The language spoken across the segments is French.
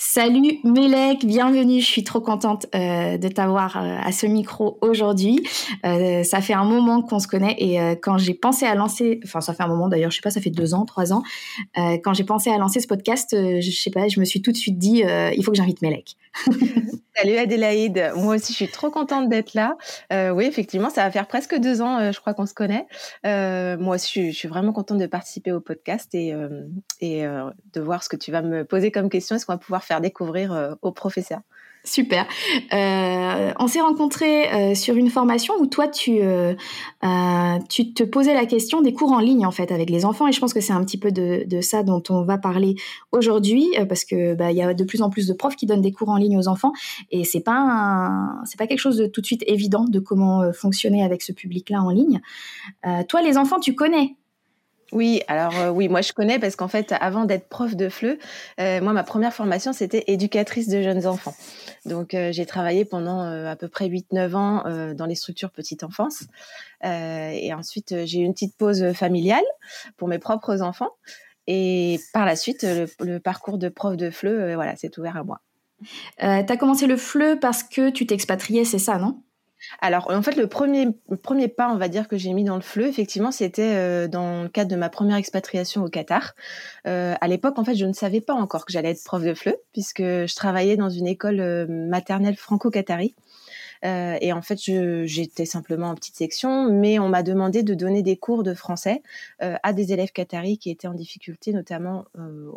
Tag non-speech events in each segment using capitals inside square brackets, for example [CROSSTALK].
Salut Mélec, bienvenue. Je suis trop contente euh, de t'avoir euh, à ce micro aujourd'hui. Euh, ça fait un moment qu'on se connaît et quand j'ai pensé à lancer, enfin ça fait un moment d'ailleurs, je sais pas, ça fait deux ans, trois ans. quand j'ai pensé à lancer ce podcast, je sais pas, je me suis tout de suite dit, il faut que j'invite Mélec. [LAUGHS] Salut Adélaïde, moi aussi je suis trop contente d'être là. oui, effectivement, ça va faire presque deux ans, je crois qu'on se connaît. moi aussi, je, suis vraiment contente de participer au podcast et, et de voir ce que tu vas me poser comme question et ce qu'on va pouvoir faire découvrir euh, aux professeurs. Super. Euh, on s'est rencontrés euh, sur une formation où toi, tu, tu te posais la question des cours en ligne, en fait, avec les enfants. Et je pense que c'est un petit peu de, ça dont on va parler aujourd'hui, parce que bah, y a de plus en plus de profs qui donnent des cours en ligne aux enfants. Et c'est pas c'est pas quelque chose de tout de suite évident de comment fonctionner avec ce public-là en ligne. toi, les enfants, tu connais oui, alors euh, oui, moi je connais parce qu'en fait, avant d'être prof de FLE, euh, moi ma première formation c'était éducatrice de jeunes enfants. Donc euh, j'ai travaillé pendant à peu près 8-9 ans dans les structures petite enfance. et ensuite j'ai eu une petite pause familiale pour mes propres enfants. Et par la suite, le, parcours de prof de FLE, voilà, c'est ouvert à moi. tu as commencé le FLE parce que tu t'expatriais, c'est ça, non? Alors, en fait, le premier, pas, on va dire, que j'ai mis dans le fleu, effectivement, c'était euh, dans le cadre de ma première expatriation au Qatar. Euh, à l'époque, en fait, je ne savais pas encore que j'allais être prof de fleu, puisque je travaillais dans une école euh, maternelle franco-qatari. et en fait, j'étais simplement en petite section, mais on m'a demandé de donner des cours de français à des élèves qataris qui étaient en difficulté, notamment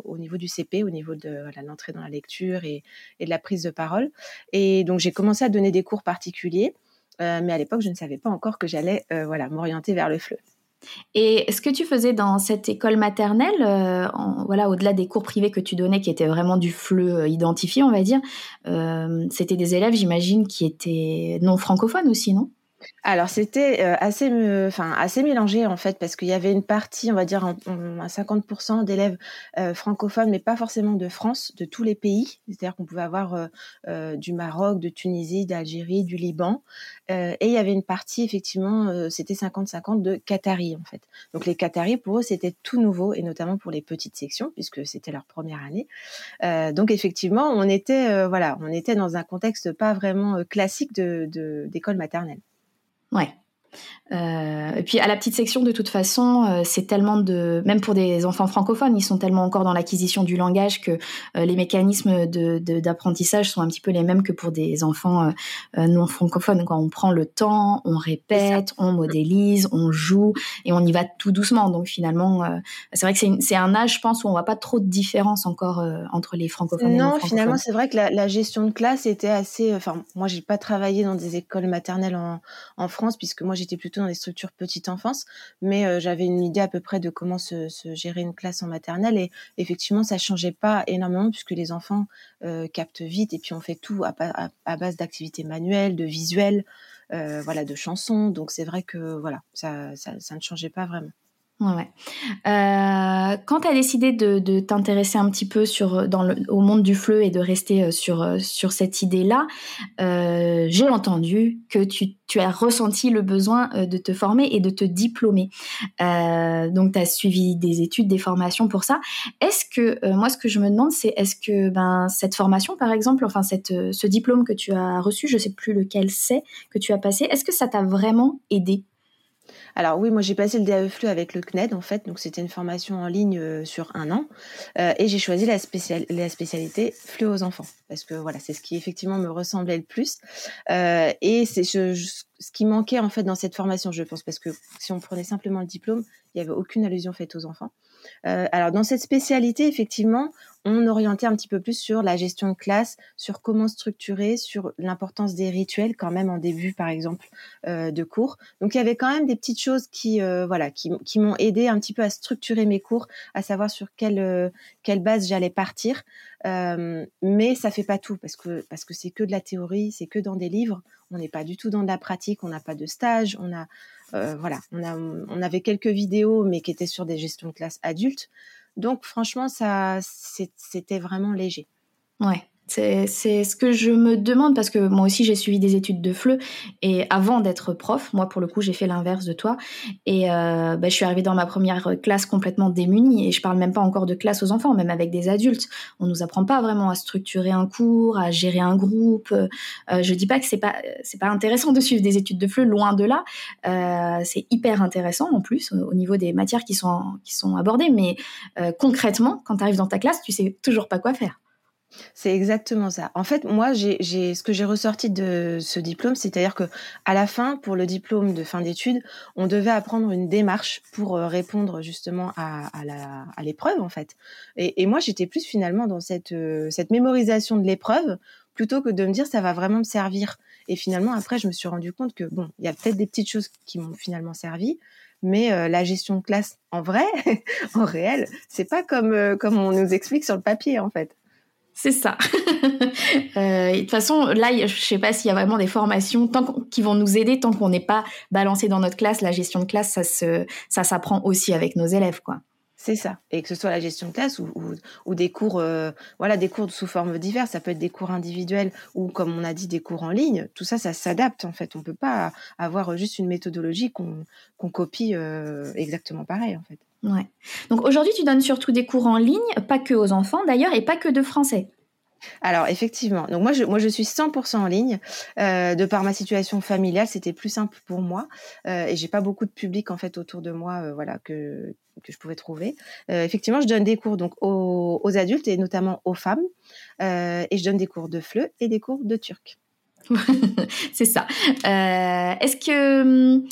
au niveau du CP, au niveau de l'entrée dans la lecture et, de la prise de parole. Et donc, j'ai commencé à donner des cours particuliers. Euh, mais à l'époque, je ne savais pas encore que j'allais euh, voilà, m'orienter vers le FLE. Et ce que tu faisais dans cette école maternelle, euh, voilà, au-delà des cours privés que tu donnais, qui étaient vraiment du FLE identifié, on va dire, c'était des élèves, j'imagine, qui étaient non francophones aussi, non? Alors c'était euh, assez, mélangé en fait parce qu'il y avait une partie, on va dire à 50% d'élèves euh, francophones, mais pas forcément de France, de tous les pays. C'est-à-dire qu'on pouvait avoir euh, du Maroc, de Tunisie, d'Algérie, du Liban, et il y avait une partie effectivement, c'était 50-50 de Qataris en fait. Donc les Qataris pour eux c'était tout nouveau et notamment pour les petites sections puisque c'était leur première année. donc effectivement on était voilà, on était dans un contexte pas vraiment classique d'école maternelle. Ouais. Euh, et puis à la petite section, de toute façon, euh, c'est tellement de, même pour des enfants francophones, ils sont tellement encore dans l'acquisition du langage que euh, les mécanismes d'apprentissage de, sont un petit peu les mêmes que pour des enfants non francophones. Quand on prend le temps, on répète, on modélise, on joue et on y va tout doucement. Donc finalement, c'est vrai que c'est un âge, je pense, où on voit pas trop de différence encore entre les francophones. Non, et non finalement, c'est vrai que la, la, gestion de classe était assez. Enfin, moi, j'ai pas travaillé dans des écoles maternelles en, en France puisque moi j'étais plutôt dans les structures petite enfance, mais euh, j'avais une idée à peu près de comment se, gérer une classe en maternelle et effectivement ça changeait pas énormément puisque les enfants euh, captent vite et puis on fait tout à, base d'activités manuelles, de visuels, euh, voilà, de chansons. Donc c'est vrai que voilà, ça, ça ne changeait pas vraiment. Euh, quand tu as décidé de, t'intéresser un petit peu sur, au monde du fleu et de rester euh, sur, euh, sur cette idée-là, j'ai entendu que tu, tu, as ressenti le besoin de te former et de te diplômer. donc, tu as suivi des études, des formations pour ça. Est-ce que, moi, ce que je me demande, c'est est-ce que ben, cette formation, par exemple, enfin, cette, ce diplôme que tu as reçu, je sais plus lequel c'est, que tu as passé, est-ce que ça t'a vraiment aidé? Alors oui, moi j'ai passé le DAE avec le CNED en fait, donc c'était une formation en ligne euh, sur un an, euh, et j'ai choisi la, spécialité FLE aux enfants. Parce que voilà, c'est ce qui effectivement me ressemblait le plus, euh, et c'est ce qui manquait en fait dans cette formation, je pense, parce que si on prenait simplement le diplôme, il n'y avait aucune allusion faite aux enfants. Alors dans cette spécialité, effectivement, on orientait un petit peu plus sur la gestion de classe, sur comment structurer, sur l'importance des rituels quand même en début, par exemple, euh, de cours. Donc il y avait quand même des petites choses qui, euh, voilà, qui, m'ont aidé un petit peu à structurer mes cours, à savoir sur quelle quelle base j'allais partir. mais ça fait pas tout parce que parce que c'est que de la théorie, c'est que dans des livres. On n'est pas du tout dans de la pratique, on n'a pas de stage, on a euh, voilà, on, a, on avait quelques vidéos, mais qui étaient sur des gestions de classe adultes. Donc, franchement, ça, c'était vraiment léger. Ouais. C'est ce que je me demande parce que moi aussi j'ai suivi des études de FLE et avant d'être prof, moi pour le coup j'ai fait l'inverse de toi et euh, bah, je suis arrivée dans ma première classe complètement démunie et je parle même pas encore de classe aux enfants, même avec des adultes. On nous apprend pas vraiment à structurer un cours, à gérer un groupe. Euh, je dis pas que c'est pas pas intéressant de suivre des études de FLE, loin de là. Euh, c'est hyper intéressant en plus au niveau des matières qui sont qui sont abordées, mais euh, concrètement quand tu arrives dans ta classe, tu sais toujours pas quoi faire. C'est exactement ça. En fait, moi, j'ai, ce que j'ai ressorti de ce diplôme, c'est-à-dire que à la fin, pour le diplôme de fin d'études, on devait apprendre une démarche pour euh, répondre justement à, l'épreuve, en fait. Et, moi, j'étais plus finalement dans cette, euh, cette mémorisation de l'épreuve plutôt que de me dire ça va vraiment me servir. Et finalement, après, je me suis rendu compte que bon, il y a peut-être des petites choses qui m'ont finalement servi, mais euh, la gestion de classe en vrai, [LAUGHS] en réel, c'est pas comme comme on nous explique sur le papier, en fait. C'est ça. [LAUGHS] Euh, de toute façon, là, je ne sais pas s'il y a vraiment des formations qui vont nous aider tant qu'on n'est pas balancé dans notre classe. La gestion de classe, ça ça s'apprend aussi avec nos élèves, quoi. C'est ça. Et que ce soit la gestion de classe ou, des cours, euh, voilà, des cours sous forme diverses. Ça peut être des cours individuels ou, comme on a dit, des cours en ligne. Tout ça, ça s'adapte en fait. On peut pas avoir juste une méthodologie qu'on copie euh, exactement pareil en fait. Ouais. Donc aujourd'hui, tu donnes surtout des cours en ligne, pas que aux enfants d'ailleurs, et pas que de français. Alors effectivement, donc moi je, moi je suis 100% en ligne. Euh, de par ma situation familiale, c'était plus simple pour moi euh, et j'ai pas beaucoup de public en fait autour de moi, euh, voilà que que je pouvais trouver. Euh, effectivement, je donne des cours donc aux, aux adultes et notamment aux femmes et je donne des cours de FLE et des cours de turc. [LAUGHS] C'est ça. est-ce que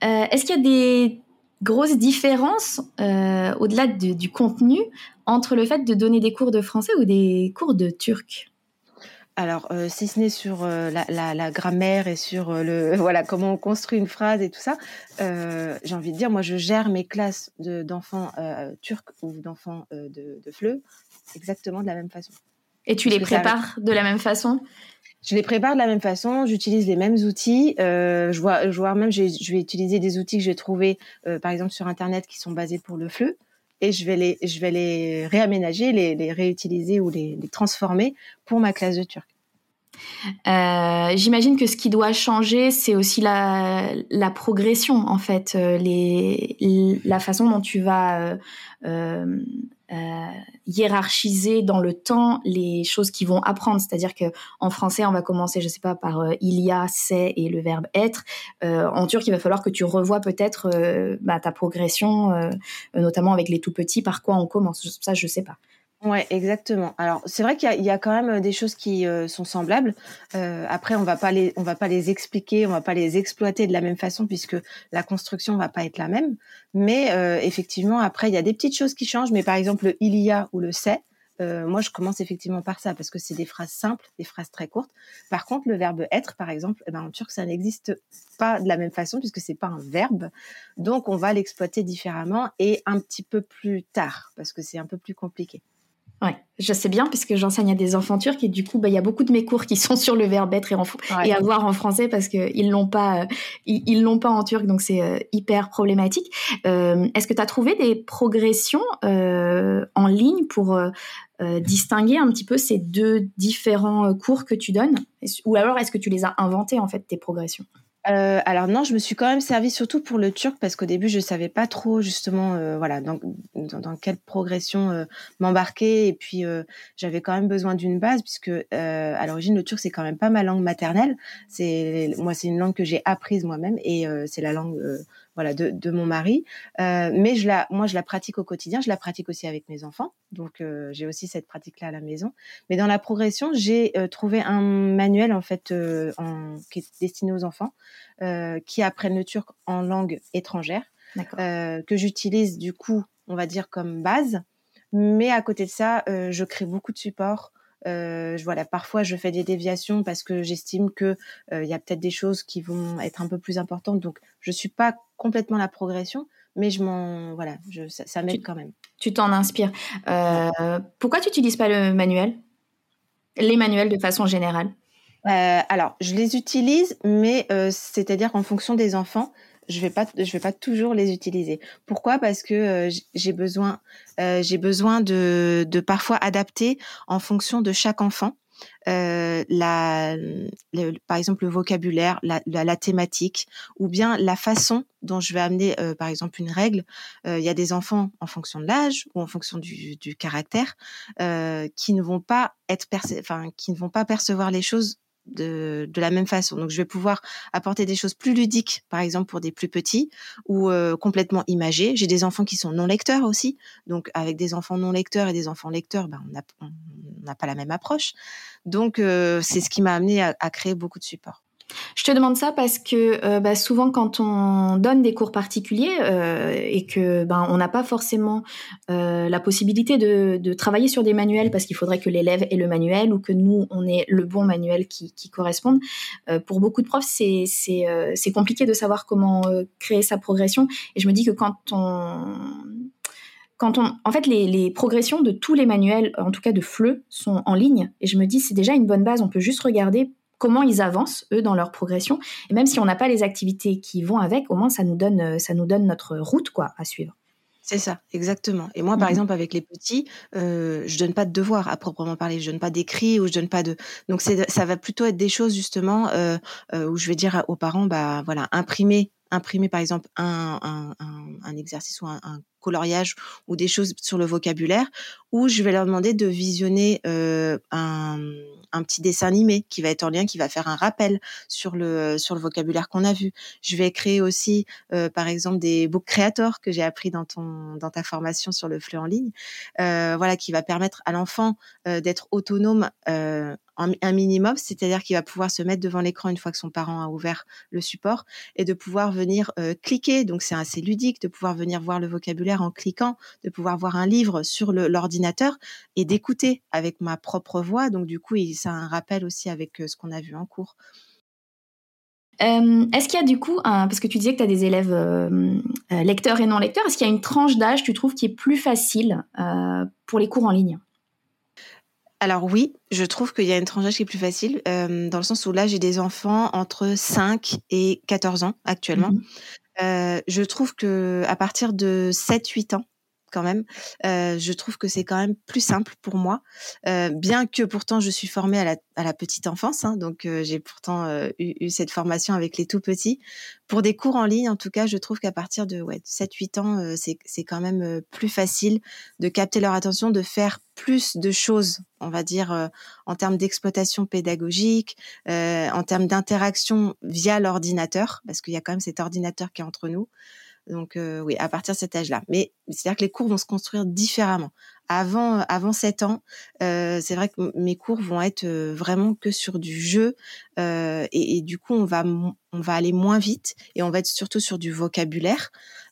est-ce qu'il y a des grosse différence euh, au-delà du contenu entre le fait de donner des cours de français ou des cours de turc? Alors, euh, si ce n'est sur euh, la, grammaire et sur le [LAUGHS] voilà comment on construit une phrase et tout ça, j'ai envie de dire, moi, je gère mes classes d'enfants turcs ou d'enfants de, de FLE exactement de la même façon. Et tu les prépares de la même façon? Je les prépare de la même façon, j'utilise les mêmes outils. Euh, je vois, je vois même, je, vais utiliser des outils que j'ai trouvés, euh, par exemple sur internet, qui sont basés pour le fleu, et je vais les, je vais les réaménager, les, les réutiliser ou les, les, transformer pour ma classe de turc. Euh, J'imagine que ce qui doit changer, c'est aussi la, la, progression, en fait, euh, les, la façon dont tu vas euh, euh euh, hiérarchiser dans le temps les choses qu'ils vont apprendre. C'est-à-dire que en français, on va commencer, je sais pas, par euh, il y a, c'est et le verbe être. Euh, en turc, il va falloir que tu revoies peut-être bah, ta progression, notamment avec les tout petits, par quoi on commence. Ça, je sais pas. Ouais, exactement. Alors c'est vrai qu'il y, a quand même des choses qui euh, sont semblables. Euh, après, on va pas les, on va pas les expliquer, on va pas les exploiter de la même façon puisque la construction va pas être la même. Mais euh, effectivement, après, il y a des petites choses qui changent. Mais par exemple, le il y a ou le c'est, moi, je commence effectivement par ça parce que c'est des phrases simples, des phrases très courtes. Par contre, le verbe être, par exemple, eh ben, en turc, ça n'existe pas de la même façon puisque c'est pas un verbe. Donc, on va l'exploiter différemment et un petit peu plus tard parce que c'est un peu plus compliqué. Ouais, je sais bien puisque j'enseigne à des enfants turcs et du coup, bah, il y a beaucoup de mes cours qui sont [LAUGHS] sur le verbe être et, en, et avoir en français parce qu'ils l'ont pas, euh, ils l'ont pas en turc, donc c'est euh, hyper problématique. Euh, Est-ce que tu as trouvé des progressions euh, en ligne pour euh, distinguer un petit peu ces deux différents cours que tu donnes? Ou alors est-ce que tu les as inventés en fait tes progressions? Euh, alors non, je me suis quand même servi surtout pour le turc parce qu'au début je savais pas trop justement euh, voilà dans, dans, quelle progression euh, m'embarquer et puis j'avais quand même besoin d'une base puisque à l'origine le turc c'est quand même pas ma langue maternelle. C'est moi c'est une langue que j'ai apprise moi-même et c'est la langue voilà de, de mon mari. Euh, mais je la, moi, je la pratique au quotidien. Je la pratique aussi avec mes enfants. Donc, euh, j'ai aussi cette pratique-là à la maison. Mais dans la progression, j'ai euh, trouvé un manuel en fait en, qui est destiné aux enfants qui apprennent le turc en langue étrangère, que j'utilise du coup, on va dire comme base. Mais à côté de ça, je crée beaucoup de supports. Euh, voilà, parfois je fais des déviations parce que j'estime que il y a peut-être des choses qui vont être un peu plus importantes. Donc je suis pas complètement la progression, mais je m'en voilà, je, ça, m'aide quand même. Tu t'en inspires. Euh, pourquoi tu n'utilises pas le manuel? Les manuels de façon générale? Euh, Alors, je les utilise, mais euh, c'est-à-dire qu'en fonction des enfants, je vais pas, je vais pas toujours les utiliser. Pourquoi? Parce que j'ai besoin, j'ai besoin de, de parfois adapter en fonction de chaque enfant. Euh, la, par exemple le vocabulaire, la, la, thématique, ou bien la façon dont je vais amener, euh, par exemple, une règle. Euh, il y a des enfants en fonction de l'âge ou en fonction du, du caractère qui ne vont pas être, qui ne vont pas percevoir les choses de, la même façon. Donc, je vais pouvoir apporter des choses plus ludiques, par exemple pour des plus petits, ou euh, complètement imagées. J'ai des enfants qui sont non lecteurs aussi. Donc, avec des enfants non lecteurs et des enfants lecteurs, ben, on n'a pas la même approche. Donc, euh, c'est ce qui m'a amené à, à créer beaucoup de supports. Je te demande ça parce que euh, bah, souvent quand on donne des cours particuliers euh, et que ben on n'a pas forcément euh, la possibilité de, travailler sur des manuels parce qu'il faudrait que l'élève ait le manuel ou que nous on ait le bon manuel qui, qui corresponde. Pour beaucoup de profs c'est c'est compliqué de savoir comment créer sa progression et je me dis que quand on quand on, en fait, les, les, progressions de tous les manuels, en tout cas de FLE, sont en ligne. Et je me dis, c'est déjà une bonne base. On peut juste regarder comment ils avancent eux dans leur progression et même si on n'a pas les activités qui vont avec au moins ça nous donne euh, ça nous donne notre route quoi à suivre c'est ça, exactement. Et moi, par mmh. exemple, avec les petits, euh, je donne pas de devoirs à proprement parler. Je donne pas d'écrit ou je donne pas de. Donc, c'est, ça va plutôt être des choses justement euh, euh, où je vais dire aux parents, bah voilà, imprimer, imprimer par exemple un, un, un, un exercice ou un, coloriage ou des choses sur le vocabulaire, ou je vais leur demander de visionner euh, un, petit dessin animé qui va être en lien, qui va faire un rappel sur le sur le vocabulaire qu'on a vu. Je vais créer aussi, euh, par exemple, des book creators que j'ai appris dans ton dans ta formation sur le flux en ligne, euh, voilà, qui va permettre à l'enfant d'être autonome un minimum, c'est-à-dire qu'il va pouvoir se mettre devant l'écran une fois que son parent a ouvert le support et de pouvoir venir cliquer. Donc c'est assez ludique de pouvoir venir voir le vocabulaire en cliquant, de pouvoir voir un livre sur l'ordinateur et d'écouter avec ma propre voix. Donc du coup, ça a un rappel aussi avec euh, ce qu'on a vu en cours. Euh, est-ce qu'il y a du coup, un, parce que tu disais que tu as des élèves lecteurs et non lecteurs, est-ce qu'il y a une tranche d'âge, tu trouves, qui est plus facile pour les cours en ligne? Alors oui, je trouve qu'il y a une tranche qui est plus facile, euh, dans le sens où là, j'ai des enfants entre 5 et 14 ans actuellement. Mmh euh, je trouve que à partir de 7-8 ans, quand même. Euh, je trouve que c'est quand même plus simple pour moi, euh, bien que pourtant je suis formée à la, petite enfance, hein, donc euh, j'ai pourtant eu, cette formation avec les tout petits. Pour des cours en ligne, en tout cas, je trouve qu'à partir de ouais, 7-8 ans, c'est quand même plus facile de capter leur attention, de faire plus de choses, on va dire, en termes d'exploitation pédagogique, en termes d'interaction via l'ordinateur, parce qu'il y a quand même cet ordinateur qui est entre nous. Donc euh, oui, à partir de cet âge-là. Mais c'est-à-dire que les cours vont se construire différemment. Avant, avant 7 ans, euh, c'est vrai que mes cours vont être euh, vraiment que sur du jeu euh, et, du coup on va on va aller moins vite et on va être surtout sur du vocabulaire,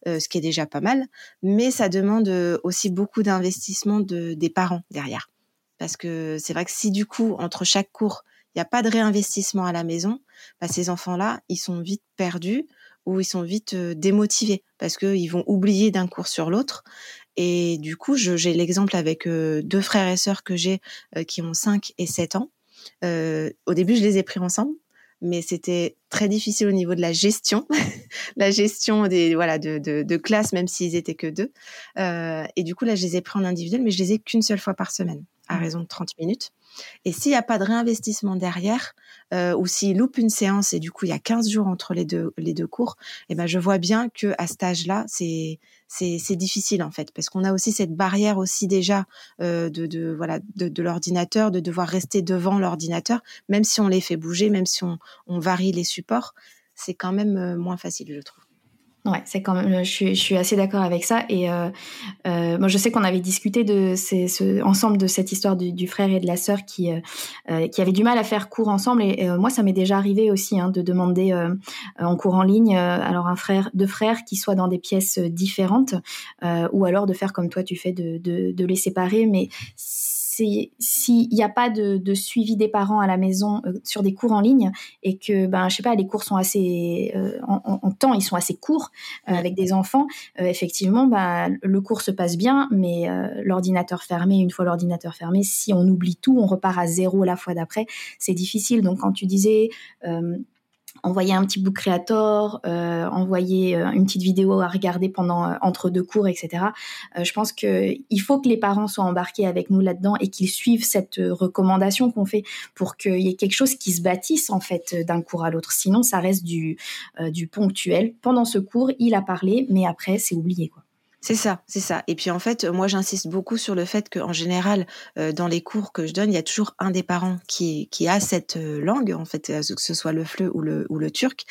euh, ce qui est déjà pas mal. Mais ça demande aussi beaucoup d'investissement de, des parents derrière, parce que c'est vrai que si du coup entre chaque cours il n'y a pas de réinvestissement à la maison, bah, ces enfants-là, ils sont vite perdus où ils sont vite euh, démotivés parce qu'ils vont oublier d'un cours sur l'autre. Et du coup, j'ai l'exemple avec euh, deux frères et sœurs que j'ai euh, qui ont 5 et 7 ans. au début, je les ai pris ensemble, mais c'était très difficile au niveau de la gestion, [LAUGHS] la gestion des voilà de, classe, même s'ils étaient que deux. et du coup, là, je les ai pris en individuel, mais je les ai qu'une seule fois par semaine, à mmh. raison de 30 minutes. Et s'il n'y a pas de réinvestissement derrière, euh, ou s'il loupe une séance et du coup il y a 15 jours entre les deux, les deux cours, eh ben je vois bien que à cet âge-là, c'est c'est difficile en fait parce qu'on a aussi cette barrière aussi déjà euh, de, de voilà de, de l'ordinateur de devoir rester devant l'ordinateur même si on les fait bouger même si on, on varie les supports c'est quand même euh, moins facile je trouve Ouais, c'est quand même. Je suis, je suis assez d'accord avec ça. Et euh, euh, moi, je sais qu'on avait discuté de ces, ce, ensemble de cette histoire du, frère et de la sœur qui euh, euh qui avaient du mal à faire cours ensemble. Et, moi, ça m'est déjà arrivé aussi hein, de demander euh, en cours en ligne, alors un frère, deux frères qui soient dans des pièces différentes, ou alors de faire comme toi tu fais, de, de, de les séparer. Mais s'il n'y a pas de, suivi des parents à la maison euh, sur des cours en ligne et que ben je sais pas les cours sont assez euh, en, en, temps ils sont assez courts euh, avec des enfants effectivement ben, le cours se passe bien mais l'ordinateur fermé une fois l'ordinateur fermé si on oublie tout on repart à zéro la fois d'après c'est difficile. Donc quand tu disais envoyer un petit book creator, euh, envoyer euh, une petite vidéo à regarder pendant euh, entre deux cours, etc. je pense que il faut que les parents soient embarqués avec nous là-dedans et qu'ils suivent cette recommandation qu'on fait pour qu'il y ait quelque chose qui se bâtisse en fait d'un cours à l'autre. Sinon, ça reste du du ponctuel. Pendant ce cours, il a parlé, mais après, c'est oublié quoi. C'est ça, c'est ça. Et puis en fait, moi j'insiste beaucoup sur le fait qu'en général, euh, dans les cours que je donne, il y a toujours un des parents qui, qui a cette euh, langue, en fait, euh, que ce soit le fleu ou le, ou le turc.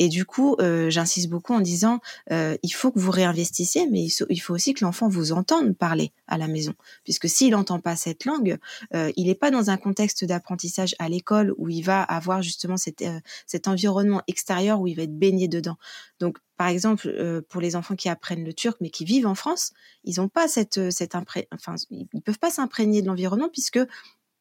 Et du coup, j'insiste beaucoup en disant, il faut que vous réinvestissiez, mais il faut, aussi que l'enfant vous entende parler à la maison. Puisque s'il n'entend pas cette langue, il n'est pas dans un contexte d'apprentissage à l'école où il va avoir justement cet, cet environnement extérieur où il va être baigné dedans. Donc par exemple, euh, pour les enfants qui apprennent le turc mais qui vivent en France, ils n'ont pas cette, euh, cette enfin, ils peuvent pas s'imprégner de l'environnement puisque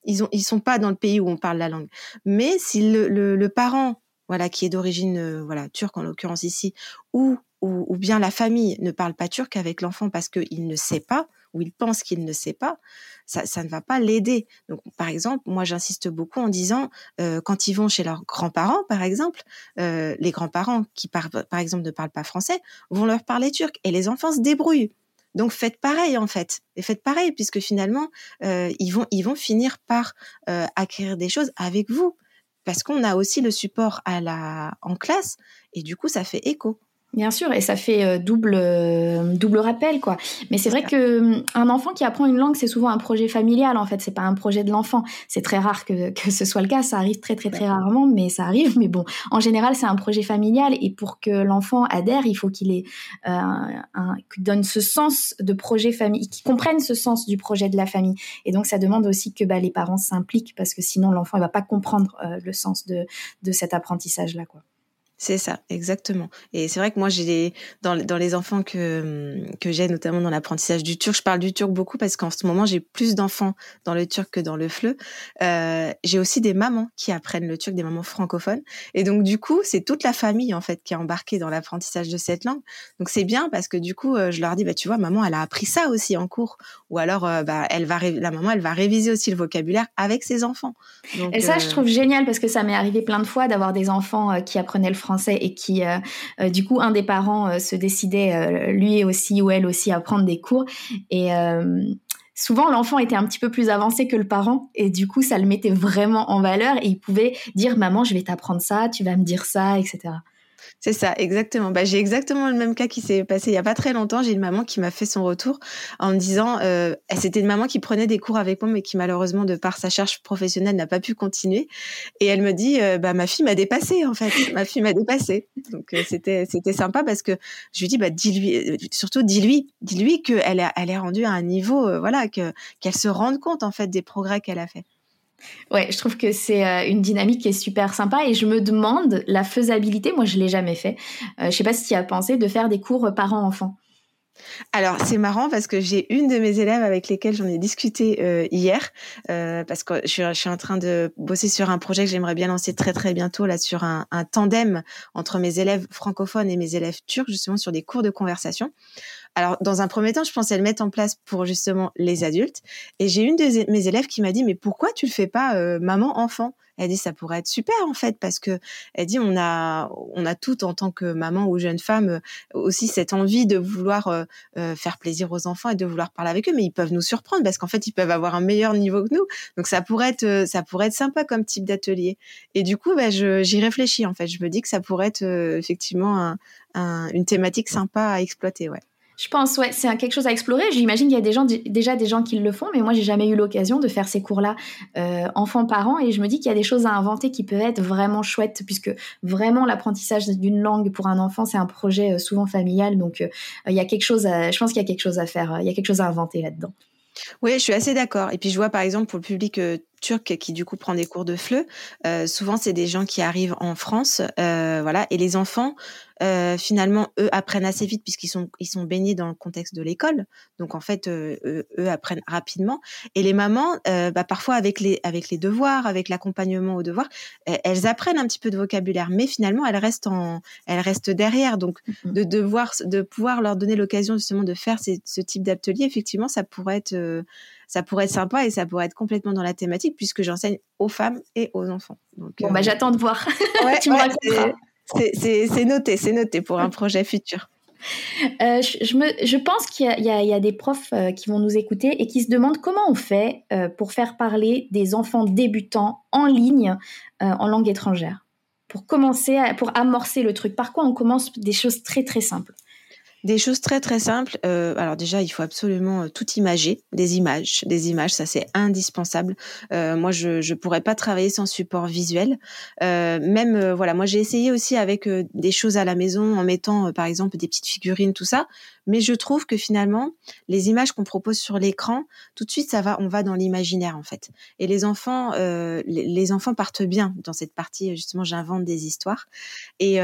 ils ont, ils sont pas dans le pays où on parle la langue. Mais si le, le, parent, voilà, qui est d'origine, euh, voilà, turque en l'occurrence ici, ou, ou, ou bien la famille ne parle pas turc avec l'enfant parce qu'il ne sait pas, ou il pense qu'il ne sait pas, ça, ne va pas l'aider. Par exemple, moi, j'insiste beaucoup en disant, euh, quand ils vont chez leurs grands-parents, par exemple, euh, les grands-parents qui, par, exemple, ne parlent pas français, vont leur parler turc et les enfants se débrouillent. Donc faites pareil en fait, et faites pareil puisque finalement euh, ils vont finir par acquérir des choses avec vous parce qu'on a aussi le support à en classe et du coup ça fait écho. Bien sûr, et ça fait euh, double euh, double rappel quoi. Mais c'est vrai que hum, un enfant qui apprend une langue, c'est souvent un projet familial en fait. C'est pas un projet de l'enfant. C'est très rare que, que ce soit le cas. Ça arrive très très très rarement, mais ça arrive. Mais bon, en général, c'est un projet familial et pour que l'enfant adhère, il faut qu'il ait euh, un, donne ce sens de projet famille, qu'il comprenne ce sens du projet de la famille. Et donc ça demande aussi que bah, les parents s'impliquent parce que sinon l'enfant il va pas comprendre le sens de de cet apprentissage là quoi. C'est ça, exactement. Et c'est vrai que moi, j'ai dans, dans les enfants que, que j'ai, notamment dans l'apprentissage du turc, je parle du turc beaucoup parce qu'en ce moment, j'ai plus d'enfants dans le turc que dans le fleu. Euh, j'ai aussi des mamans qui apprennent le turc, des mamans francophones. Et donc, du coup, c'est toute la famille, en fait, qui est embarquée dans l'apprentissage de cette langue. Donc, c'est bien parce que du coup, euh, je leur dis, bah, tu vois, maman, elle a appris ça aussi en cours. Ou alors, euh, bah, elle va, la maman, elle va réviser aussi le vocabulaire avec ses enfants. et ça, je trouve génial parce que ça m'est arrivé plein de fois d'avoir des enfants qui apprenaient le français et qui, euh, euh, du coup, un des parents euh, se décidait lui aussi ou elle aussi à prendre des cours et souvent l'enfant était un petit peu plus avancé que le parent et du coup ça le mettait vraiment en valeur et il pouvait dire maman je vais t'apprendre ça, tu vas me dire ça, etc. C'est ça, exactement. Bah, j'ai exactement le même cas qui s'est passé il y a pas très longtemps. J'ai une maman qui m'a fait son retour en me disant, euh, c'était une maman qui prenait des cours avec moi, mais qui malheureusement, de par sa charge professionnelle, n'a pas pu continuer. Et elle me dit, euh, bah, ma fille m'a dépassée en fait. ma fille m'a dépassée. Donc euh, c'était c'était sympa parce que je lui dis, bah, dis-lui, surtout dis-lui, dis-lui qu'elle elle est rendue à un niveau, voilà, que qu'elle se rende compte en fait des progrès qu'elle a fait. Ouais, je trouve que c'est euh, une dynamique qui est super sympa et je me demande la faisabilité. Moi, je l'ai jamais fait. Euh, je sais pas si tu as pensé de faire des cours parents-enfants. Alors c'est marrant parce que j'ai une de mes élèves avec lesquelles j'en ai discuté euh, hier parce que je suis, je suis, en train de bosser sur un projet que j'aimerais bien lancer très très bientôt là sur un, un, tandem entre mes élèves francophones et mes élèves turcs justement sur des cours de conversation. Alors, dans un premier temps, je pensais le mettre en place pour justement les adultes. Et j'ai une de mes élèves qui m'a dit, mais pourquoi tu le fais pas euh, maman-enfant elle dit ça pourrait être super en fait parce que elle dit on a on a tout en tant que maman ou jeune femme euh, aussi cette envie de vouloir euh, faire plaisir aux enfants et de vouloir parler avec eux mais ils peuvent nous surprendre parce qu'en fait ils peuvent avoir un meilleur niveau que nous. Donc ça pourrait être ça pourrait être sympa comme type d'atelier. Et du coup bah, j'y réfléchis en fait. Je me dis que ça pourrait être effectivement une thématique sympa à exploiter ouais je pense, ouais, c'est quelque chose à explorer. J'imagine qu'il y a déjà des gens qui le font, mais moi, j'ai jamais eu l'occasion de faire ces cours-là euh, enfants-parents. Et je me dis qu'il y a des choses à inventer qui peuvent être vraiment chouettes, puisque vraiment l'apprentissage d'une langue pour un enfant, c'est un projet euh, souvent familial. Donc, euh, il y a quelque chose, je pense qu'il y a quelque chose à faire, il y a quelque chose à inventer là-dedans. Oui, je suis assez d'accord. Et puis je vois par exemple pour le public turc qui du coup prend des cours de FLE, souvent c'est des gens qui arrivent en France, voilà, et les enfants euh, finalement, eux apprennent assez vite puisqu'ils sont ils sont baignés dans le contexte de l'école. Donc en fait, euh, eux, apprennent rapidement. Et les mamans, euh, bah, parfois avec les avec les devoirs, avec l'accompagnement aux devoirs, elles apprennent un petit peu de vocabulaire, mais finalement elles restent en elles restent derrière. Donc de devoir de pouvoir leur donner l'occasion justement de faire ce type d'atelier, effectivement, ça pourrait être ça pourrait être sympa et ça pourrait être complètement dans la thématique puisque j'enseigne aux femmes et aux enfants. Donc, bon, bah, j'attends de voir. [LAUGHS] tu me raconteras. C'est noté, c'est noté pour un projet futur. Euh, je, pense qu'il y, y, a des profs euh, qui vont nous écouter et qui se demandent comment on fait euh, pour faire parler des enfants débutants en ligne en langue étrangère. Pour commencer, pour amorcer le truc. Par quoi on commence? Des choses très très simples des choses très très simples. Euh, alors déjà, il faut absolument euh, tout imager, des images, des images, ça c'est indispensable. Euh, moi, je je pourrais pas travailler sans support visuel. Même voilà, moi j'ai essayé aussi avec des choses à la maison en mettant par exemple des petites figurines, tout ça. Mais je trouve que finalement, les images qu'on propose sur l'écran, tout de suite, ça va, on va dans l'imaginaire en fait. Et les enfants, les, les, enfants partent bien dans cette partie. Justement, j'invente des histoires. Et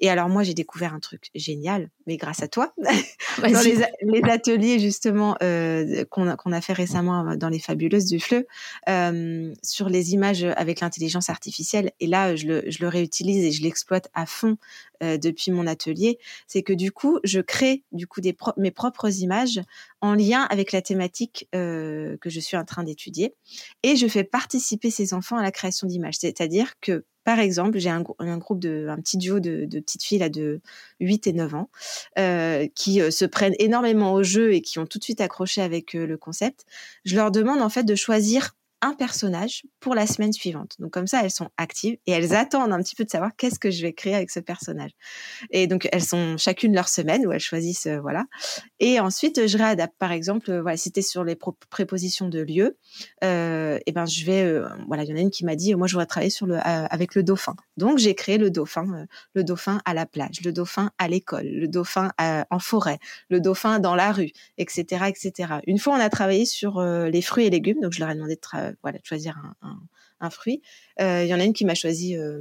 et alors moi, j'ai découvert un truc génial, mais grâce à toi [LAUGHS] dans les, les, ateliers justement euh, qu'on a, fait récemment dans les fabuleuses du fleu euh, sur les images avec l'intelligence artificielle. Et là, je le, je le réutilise et je l'exploite à fond euh, depuis mon atelier. C'est que du coup, je crée du coup des mes propres images en lien avec la thématique euh, que je suis en train d'étudier et je fais participer ces enfants à la création d'images. C'est-à-dire que par exemple, j'ai un, groupe de, un petit duo de, petites filles là de 8 et 9 ans euh, qui euh, se prennent énormément au jeu et qui ont tout de suite accroché avec le concept. Je leur demande en fait de choisir un personnage pour la semaine suivante. Donc comme ça, elles sont actives et elles attendent un petit peu de savoir qu'est-ce que je vais créer avec ce personnage. Et donc elles sont chacune leur semaine où elles choisissent euh, voilà. Et ensuite je réadapte. Par exemple, euh, voilà, si c'était sur les prépositions de lieu, euh, et ben je vais voilà, il y en a une qui m'a dit moi je voudrais travailler sur le avec le dauphin. Donc j'ai créé le dauphin, le dauphin à la plage, le dauphin à l'école, le dauphin en forêt, le dauphin dans la rue, etc., etc. Une fois on a travaillé sur les fruits et légumes, donc je leur ai demandé de travailler voilà, de choisir un, fruit. Euh, il y en a une qui m'a choisi euh,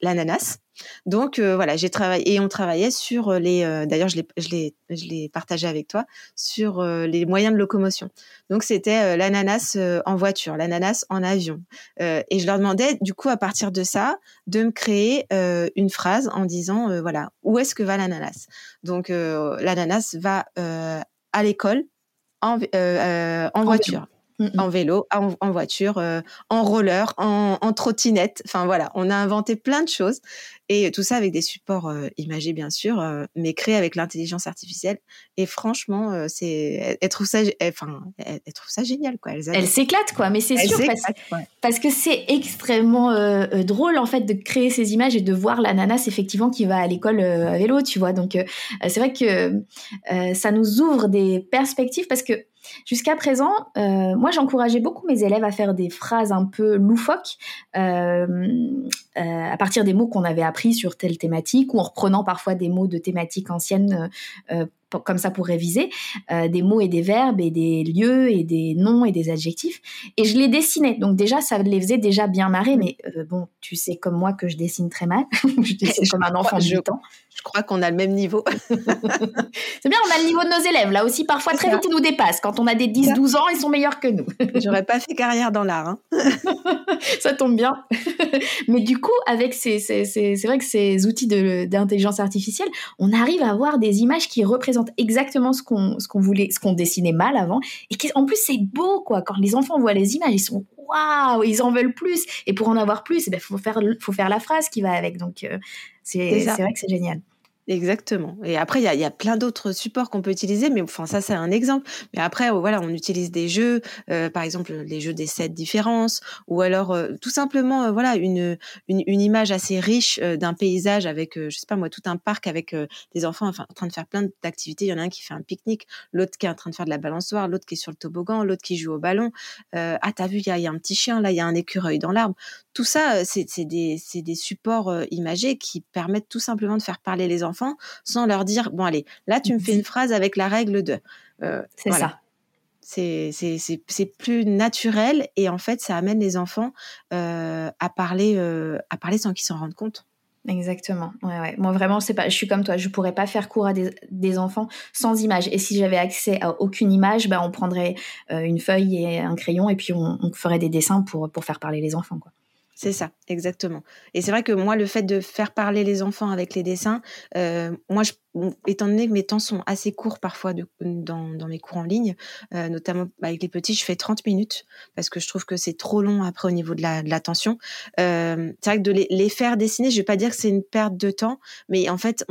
l'ananas. Donc voilà, j'ai travaillé et on travaillait sur les. D'ailleurs, je l'ai, partagé avec toi sur les moyens de locomotion. Donc c'était l'ananas en voiture, l'ananas en avion. et je leur demandais du coup à partir de ça de me créer une phrase en disant voilà où est-ce que va l'ananas? Donc l'ananas va à l'école en, en voiture. Mmh en vélo, en, voiture, euh, en roller, en, en, trottinette. Enfin voilà, on a inventé plein de choses et tout ça avec des supports euh, imagés bien sûr, euh, mais créés avec l'intelligence artificielle. Et franchement, c'est elle, trouve ça, enfin elle, trouve ça génial quoi. Elle, s'éclate quoi, mais c'est sûr parce, parce, que c'est extrêmement drôle en fait de créer ces images et de voir l'ananas effectivement qui va à l'école à vélo, tu vois. Donc c'est vrai que ça nous ouvre des perspectives parce que Jusqu'à présent, euh, moi, j'encourageais beaucoup mes élèves à faire des phrases un peu loufoques euh, euh, à partir des mots qu'on avait appris sur telle thématique ou en reprenant parfois des mots de thématiques anciennes comme ça pour réviser, euh, des mots et des verbes et des lieux et des noms et des adjectifs. Et je les dessinais. Donc déjà, ça les faisait déjà bien marrer. Mais euh, bon, tu sais comme moi que je dessine très mal. [LAUGHS] je dessine [LAUGHS] comme un enfant de 8 ans. Je crois qu'on a le même niveau. [LAUGHS] c'est bien, on a le niveau de nos élèves. Là aussi, parfois, très vite, ils nous dépassent. Quand on a des 10-12 ans, ils sont meilleurs que nous. [LAUGHS] J'aurais pas fait carrière dans l'art. Hein. [LAUGHS] ça tombe bien. Mais du coup, avec ces, c'est vrai que ces outils d'intelligence artificielle, on arrive à avoir des images qui représentent exactement ce qu'on ce qu'on voulait, ce qu'on dessinait mal avant. Et en plus, c'est beau, quoi. Quand les enfants voient les images, ils sont waouh, ils en veulent plus. Et pour en avoir plus, il eh ben, faut faire faut faire la phrase qui va avec. Donc euh, c'est vrai que c'est génial. Exactement. Et après, il y a, y a, plein d'autres supports qu'on peut utiliser, mais enfin ça c'est un exemple. Mais après, oh, voilà, on utilise des jeux, euh, par exemple les jeux des sept différences, ou alors euh, tout simplement, euh, voilà, une, une, une, image assez riche d'un paysage avec, je sais pas moi, tout un parc avec des enfants, enfin en train de faire plein d'activités. Il y en a un qui fait un pique-nique, l'autre qui est en train de faire de la balançoire, l'autre qui est sur le toboggan, l'autre qui joue au ballon. ah t'as vu, il y a, y a, un petit chien là, il y a un écureuil dans l'arbre. Tout ça, c'est des, des supports imagés qui permettent tout simplement de faire parler les enfants sans leur dire bon allez là tu me fais une phrase avec la règle de euh, c'est ça c'est plus naturel et en fait ça amène les enfants euh, à parler euh, à parler sans qu'ils s'en rendent compte Exactement. Ouais, ouais. Moi, vraiment, c'est pas. Je suis comme toi. Je pourrais pas faire cours à des, enfants sans image. Et si j'avais accès à aucune image, ben, on prendrait une feuille et un crayon et puis on, on, ferait des dessins pour pour faire parler les enfants, quoi. C'est ça, exactement. Et c'est vrai que moi, le fait de faire parler les enfants avec les dessins, euh, moi, je, étant donné que mes temps sont assez courts parfois dans, mes cours en ligne, euh, notamment avec les petits, je fais 30 minutes parce que je trouve que c'est trop long après au niveau de. La, euh, c'est vrai que de les, faire dessiner, je vais pas dire que c'est une perte de temps, mais en fait,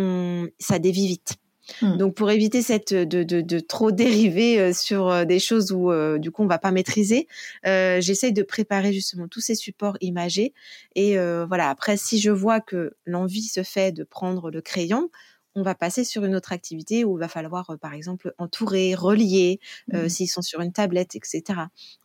ça dévie vite. Mmh. Donc pour éviter cette de, de, de trop dériver euh, sur euh, des choses où euh, du coup on va pas maîtriser, euh, j'essaye de préparer justement tous ces supports imagés et euh, voilà après si je vois que l'envie se fait de prendre le crayon, on va passer sur une autre activité où il va falloir par exemple entourer, relier mmh. s'ils sont sur une tablette etc.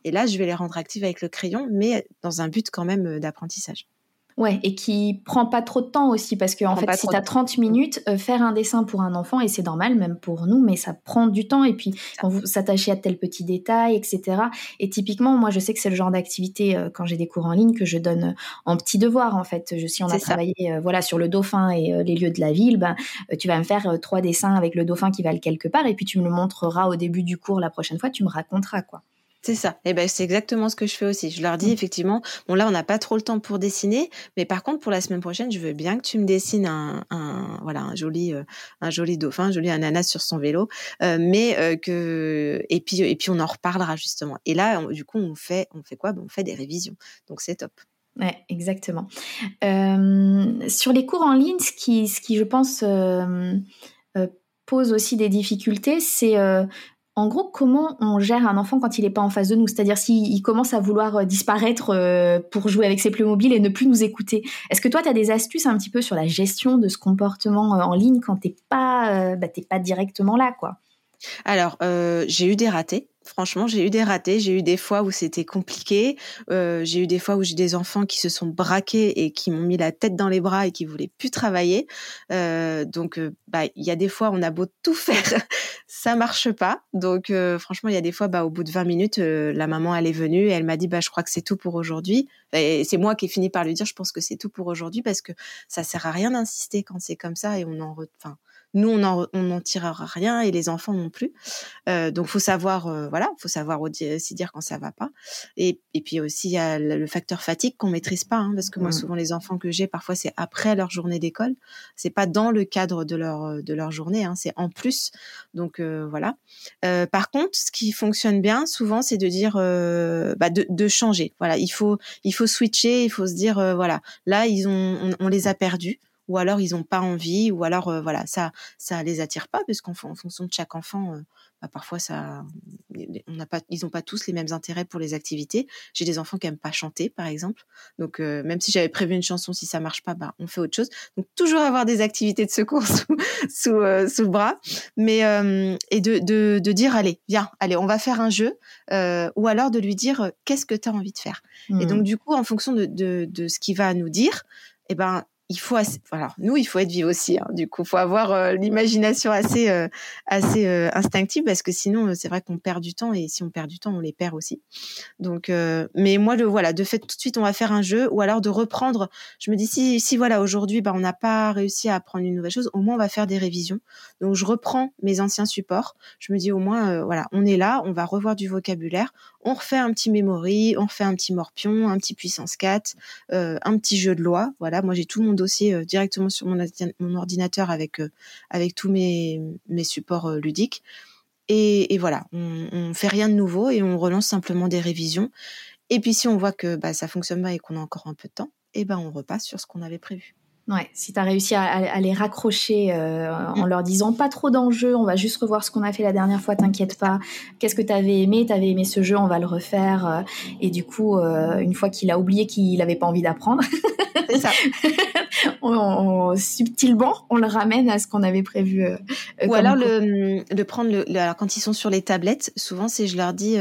Et là je vais les rendre actifs avec le crayon mais dans un but quand même d'apprentissage. Ouais, et qui prend pas trop de temps aussi, parce que en fait, si tu as 30 minutes, euh, faire un dessin pour un enfant, et c'est normal, même pour nous, mais ça prend du temps, et puis quand vous s'attachez à tel petit détail, etc. Et typiquement, moi, je sais que c'est le genre d'activité, euh, quand j'ai des cours en ligne, que je donne euh, en petit devoir, en fait. Je, si on a travaillé voilà, sur le dauphin et les lieux de la ville, ben, tu vas me faire trois dessins avec le dauphin qui va quelque part, et puis tu me le montreras au début du cours la prochaine fois, tu me raconteras, quoi. C'est ça. Et eh ben c'est exactement ce que je fais aussi. Je leur dis mmh. effectivement, bon là on n'a pas trop le temps pour dessiner, mais par contre pour la semaine prochaine, je veux bien que tu me dessines un, un voilà un joli euh, un joli dauphin, un joli ananas sur son vélo, euh, mais euh, que et puis et puis on en reparlera justement. Et là du coup on fait on fait quoi? Ben, On fait des révisions. Donc c'est top. Ouais, exactement. Sur les cours en ligne, ce qui, ce qui je pense, pose aussi des difficultés, c'est en gros, comment on gère un enfant quand il n'est pas en face de nous? C'est-à-dire s'il commence à vouloir euh, disparaître euh, pour jouer avec ses mobiles et ne plus nous écouter. Est-ce que toi, tu as des astuces un petit peu sur la gestion de ce comportement euh, en ligne quand tu pas, bah, pas directement là quoi? Alors, j'ai eu des ratés. Franchement, j'ai eu des ratés, j'ai eu des fois où c'était compliqué, euh, j'ai eu des fois où j'ai des enfants qui se sont braqués et qui m'ont mis la tête dans les bras et qui voulaient plus travailler. Euh, donc, euh, bah, il y a des fois, on a beau tout faire, [LAUGHS] ça marche pas. Donc, euh, franchement, il y a des fois, bah, au bout de 20 minutes, euh, la maman elle est venue et elle m'a dit, bah, je crois que c'est tout pour aujourd'hui. Et c'est moi qui ai fini par lui dire, je pense que c'est tout pour aujourd'hui parce que ça sert à rien d'insister quand c'est comme ça et on en, enfin nous, on n'en on tirera rien et les enfants non plus. Euh, donc, faut savoir, euh, voilà, faut savoir aussi dire quand ça va pas. Et, et puis aussi, il y a le facteur fatigue qu'on maîtrise pas, hein, parce que moi, mmh. souvent, les enfants que j'ai, parfois, c'est après leur journée d'école. C'est pas dans le cadre de leur de leur journée, hein, c'est en plus. Donc euh, voilà. Euh, par contre, ce qui fonctionne bien, souvent, c'est de dire, euh, bah, de, de, changer. Voilà, il faut il faut switcher, il faut se dire, voilà, là, ils ont, on, on les a perdus ou alors ils n'ont pas envie, ou alors euh, voilà, ça ça les attire pas, parce qu'en fonction de chaque enfant, euh, bah, parfois ça, on n'a pas, ils n'ont pas tous les mêmes intérêts pour les activités. J'ai des enfants qui aiment pas chanter, par exemple, donc euh, même si j'avais prévu une chanson, si ça marche pas, bah on fait autre chose. Donc toujours avoir des activités de secours [LAUGHS] sous sous, sous le bras, mais et de, de, de dire allez, viens, allez, on va faire un jeu, ou alors de lui dire qu'est-ce que tu as envie de faire? Et donc mmh. du coup, en fonction de, de, de ce qu'il va nous dire, eh ben il faut nous il faut être vif aussi hein. du coup faut avoir euh, l'imagination assez euh, assez euh, instinctive parce que sinon c'est vrai qu'on perd du temps et si on perd du temps on les perd aussi. Donc mais moi le voilà de fait tout de suite on va faire un jeu ou alors de reprendre. Je me dis si si voilà aujourd'hui bah on n'a pas réussi à apprendre une nouvelle chose au moins on va faire des révisions. Donc je reprends mes anciens supports. Je me dis au moins voilà on est là on va revoir du vocabulaire on refait un petit memory on refait un petit morpion un petit puissance 4 un petit jeu de loi voilà moi j'ai tout mon dossier euh, directement sur mon, ordinateur avec euh, avec tous mes, mes supports euh, ludiques. Et, et, voilà, on, on fait rien de nouveau et on relance simplement des révisions. Et puis si on voit que bah, ça fonctionne pas et qu'on a encore un peu de temps, et eh ben on repasse sur ce qu'on avait prévu. Ouais, si tu as réussi à, à, les raccrocher euh, en mm. leur disant pas trop d'enjeux, on va juste revoir ce qu'on a fait la dernière fois, t'inquiète pas. Qu'est-ce que tu avais aimé? Tu avais aimé ce jeu, on va le refaire. Euh, et du coup, euh, une fois qu'il a oublié qu'il n'avait pas envie d'apprendre, [LAUGHS] c'est ça. [LAUGHS] on, on, subtilement, on le ramène à ce qu'on avait prévu. Euh, Ou alors le, de prendre le, le, alors quand ils sont sur les tablettes, souvent c'est je leur dis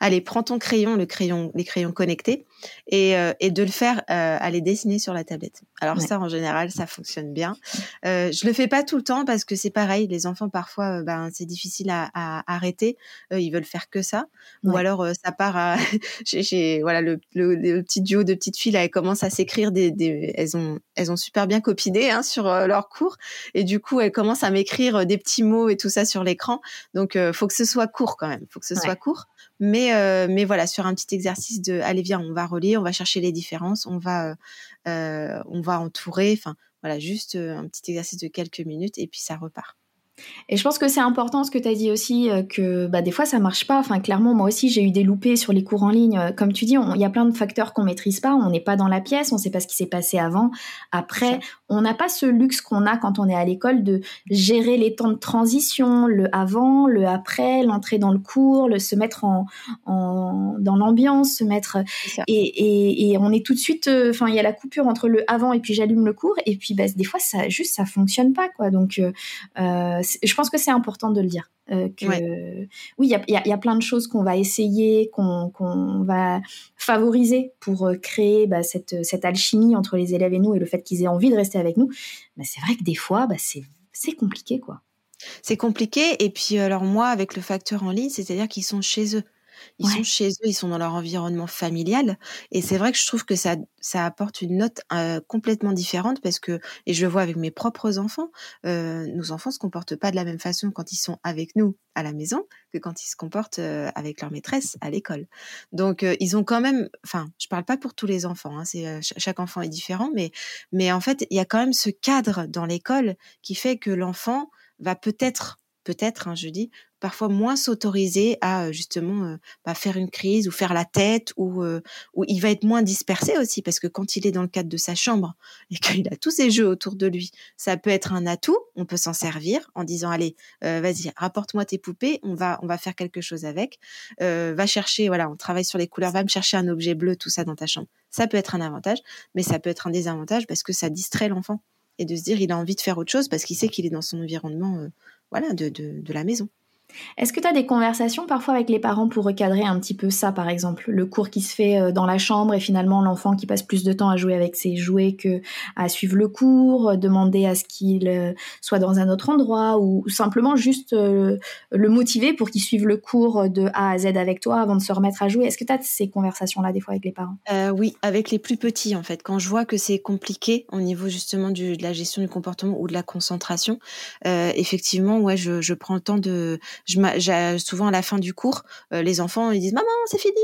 allez prends ton crayon, le crayon, les crayons connectés et, euh, et de le faire euh, aller dessiner sur la tablette. Alors ouais. ça, en général, ça fonctionne bien. Euh, je le fais pas tout le temps parce que c'est pareil, les enfants parfois, euh, ben c'est difficile à, à arrêter. Ils veulent faire que ça, ouais. ou alors ça part à, [LAUGHS] voilà le, le, le, petit duo de petites filles là, elles commencent à s'écrire des, des, elles ont elles ont super bien copiné hein, sur leur cours et du coup elles commencent à m'écrire des petits mots et tout ça sur l'écran. Donc faut que ce soit court quand même, faut que ce ouais. soit court. Mais mais voilà sur un petit exercice de allez viens on va relier, on va chercher les différences, on va, on va entourer. Enfin, voilà, juste un petit exercice de quelques minutes et puis ça repart. Et je pense que c'est important ce que tu as dit aussi, euh, que bah, des fois ça marche pas. Enfin, clairement, moi aussi j'ai eu des loupés sur les cours en ligne. Euh, comme tu dis, il y a plein de facteurs qu'on maîtrise pas. On n'est pas dans la pièce, on sait pas ce qui s'est passé avant. Après, on n'a pas ce luxe qu'on a quand on est à l'école de gérer les temps de transition, le avant, le après, l'entrée dans le cours, le se mettre en, en dans l'ambiance, se mettre et, et, et, on est tout de suite. Euh, enfin, il y a la coupure entre le avant et puis j'allume le cours et puis bah, des fois ça juste ça fonctionne pas quoi. Donc euh, je pense que c'est important de le dire. Euh, que, Oui, il y a, plein de choses qu'on va essayer, qu'on va favoriser pour euh, créer bah, cette, alchimie entre les élèves et nous et le fait qu'ils aient envie de rester avec nous. Mais c'est vrai que des fois, bah, c'est compliqué. quoi. C'est compliqué. Et puis, alors moi, avec le facteur en ligne, c'est-à-dire qu'ils sont chez eux. Ils sont chez eux, ils sont dans leur environnement familial. Et c'est vrai que je trouve que ça, ça apporte une note euh, complètement différente parce que, et je le vois avec mes propres enfants, euh, nos enfants se comportent pas de la même façon quand ils sont avec nous à la maison que quand ils se comportent euh, avec leur maîtresse à l'école. Donc, ils ont quand même, enfin, je parle pas pour tous les enfants, hein, c'est chaque enfant est différent, mais, mais en fait, il y a quand même ce cadre dans l'école qui fait que l'enfant va peut-être peut-être, hein, je dis, parfois moins s'autoriser à euh, justement euh, bah, faire une crise ou faire la tête ou, euh, ou il va être moins dispersé aussi parce que quand il est dans le cadre de sa chambre [LAUGHS] et qu'il a tous ses jeux autour de lui, ça peut être un atout. On peut s'en servir en disant allez, vas-y, rapporte-moi tes poupées, on va on va faire quelque chose avec. va chercher, voilà, on travaille sur les couleurs, va me chercher un objet bleu, tout ça dans ta chambre. Ça peut être un avantage, mais ça peut être un désavantage parce que ça distrait l'enfant et de se dire il a envie de faire autre chose parce qu'il sait qu'il est dans son environnement voilà, de, de, la maison. Est-ce que tu as des conversations parfois avec les parents pour recadrer un petit peu ça, par exemple Le cours qui se fait euh, dans la chambre et finalement l'enfant qui passe plus de temps à jouer avec ses jouets que à suivre le cours, euh, demander à ce qu'il euh, soit dans un autre endroit ou simplement juste le motiver pour qu'il suive le cours de A à Z avec toi avant de se remettre à jouer? Est-ce que tu as ces conversations-là des fois avec les parents? Oui, avec les plus petits en fait. Quand je vois que c'est compliqué au niveau justement de la gestion du comportement ou de la concentration, effectivement, ouais, je, je prends le temps de je souvent à la fin du cours, euh, les enfants ils disent maman c'est fini!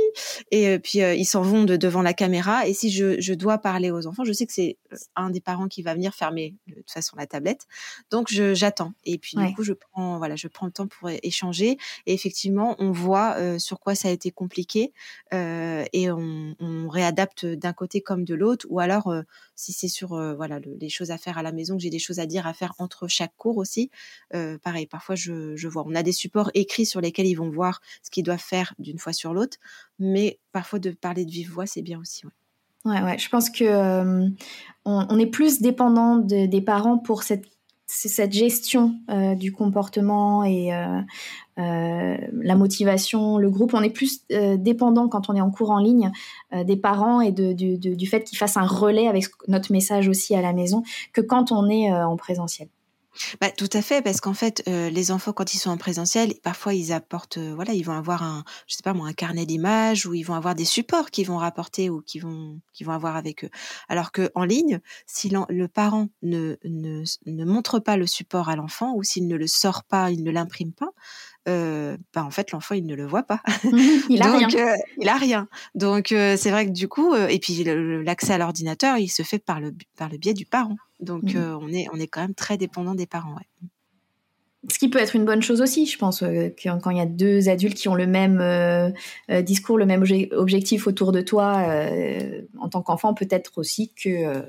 Et euh, puis euh, ils s'en vont de, devant la caméra. Et si je, je, dois parler aux enfants, je sais que c'est un des parents qui va venir fermer de toute façon la tablette, donc j'attends. Et puis du coup je prends voilà je prends le temps pour échanger. Et effectivement on voit sur quoi ça a été compliqué et on, on réadapte d'un côté comme de l'autre. Ou alors si c'est sur voilà les choses à faire à la maison que j'ai des choses à dire à faire entre chaque cours aussi pareil parfois je, je vois. On a des supports écrits sur lesquels ils vont voir ce qu'ils doivent faire d'une fois sur l'autre. Mais parfois, de parler de vive voix, c'est bien aussi. Ouais. Ouais, Je pense que euh, on, est plus dépendant des parents pour cette, cette gestion euh, du comportement et euh, la motivation, le groupe. On est plus dépendant quand on est en cours en ligne des parents et du fait qu'ils fassent un relais avec notre message aussi à la maison que quand on est en présentiel. Bah, tout à fait, parce qu'en fait, euh, les enfants, quand ils sont en présentiel, parfois ils apportent, euh, voilà, ils vont avoir un, je sais pas moi, un carnet d'images ou ils vont avoir des supports qu'ils vont rapporter ou qu'ils vont, qu'ils vont avoir avec eux. Alors que en ligne, si le parent ne, ne, ne montre pas le support à l'enfant ou s'il ne le sort pas, il ne l'imprime pas, euh, bah en fait l'enfant il ne le voit pas. [LAUGHS] il a rien. Euh, il a rien. Donc euh, c'est vrai que du coup et puis l'accès à l'ordinateur il se fait par le par le biais du parent. Donc mmh. on est on est quand même très dépendant des parents. Ouais. Ce qui peut être une bonne chose aussi, je pense, quand il y a deux adultes qui ont le même discours, le même objectif autour de toi, en tant qu'enfant, peut-être aussi que,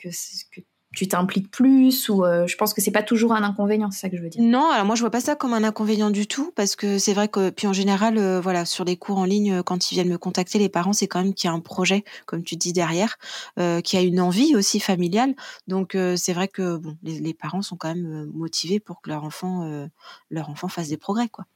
que, que tu t'impliques plus ou euh, je pense que c'est pas toujours un inconvénient, c'est ça que je veux dire. Non, alors moi je vois pas ça comme un inconvénient du tout parce que c'est vrai que puis en général euh, voilà, sur les cours en ligne euh, quand ils viennent me contacter les parents, c'est quand même qu'il y a un projet comme tu dis derrière, euh, qui a une envie aussi familiale. Donc c'est vrai que bon, les, les, parents sont quand même motivés pour que leur enfant leur enfant fasse des progrès quoi.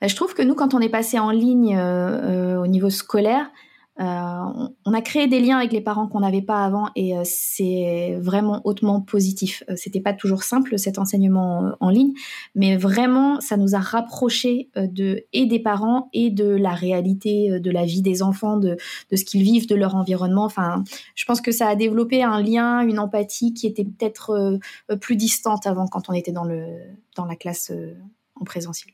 Bah, je trouve que nous quand on est passé en ligne au niveau scolaire, euh, on a créé des liens avec les parents qu'on n'avait pas avant et euh, c'est vraiment hautement positif. Euh, c'était pas toujours simple cet enseignement en ligne, mais vraiment ça nous a rapprochés de et des parents et de la réalité de la vie des enfants, de, ce qu'ils vivent, de leur environnement. Enfin, je pense que ça a développé un lien, une empathie qui était peut-être plus distante avant quand on était dans le dans la classe en présentiel.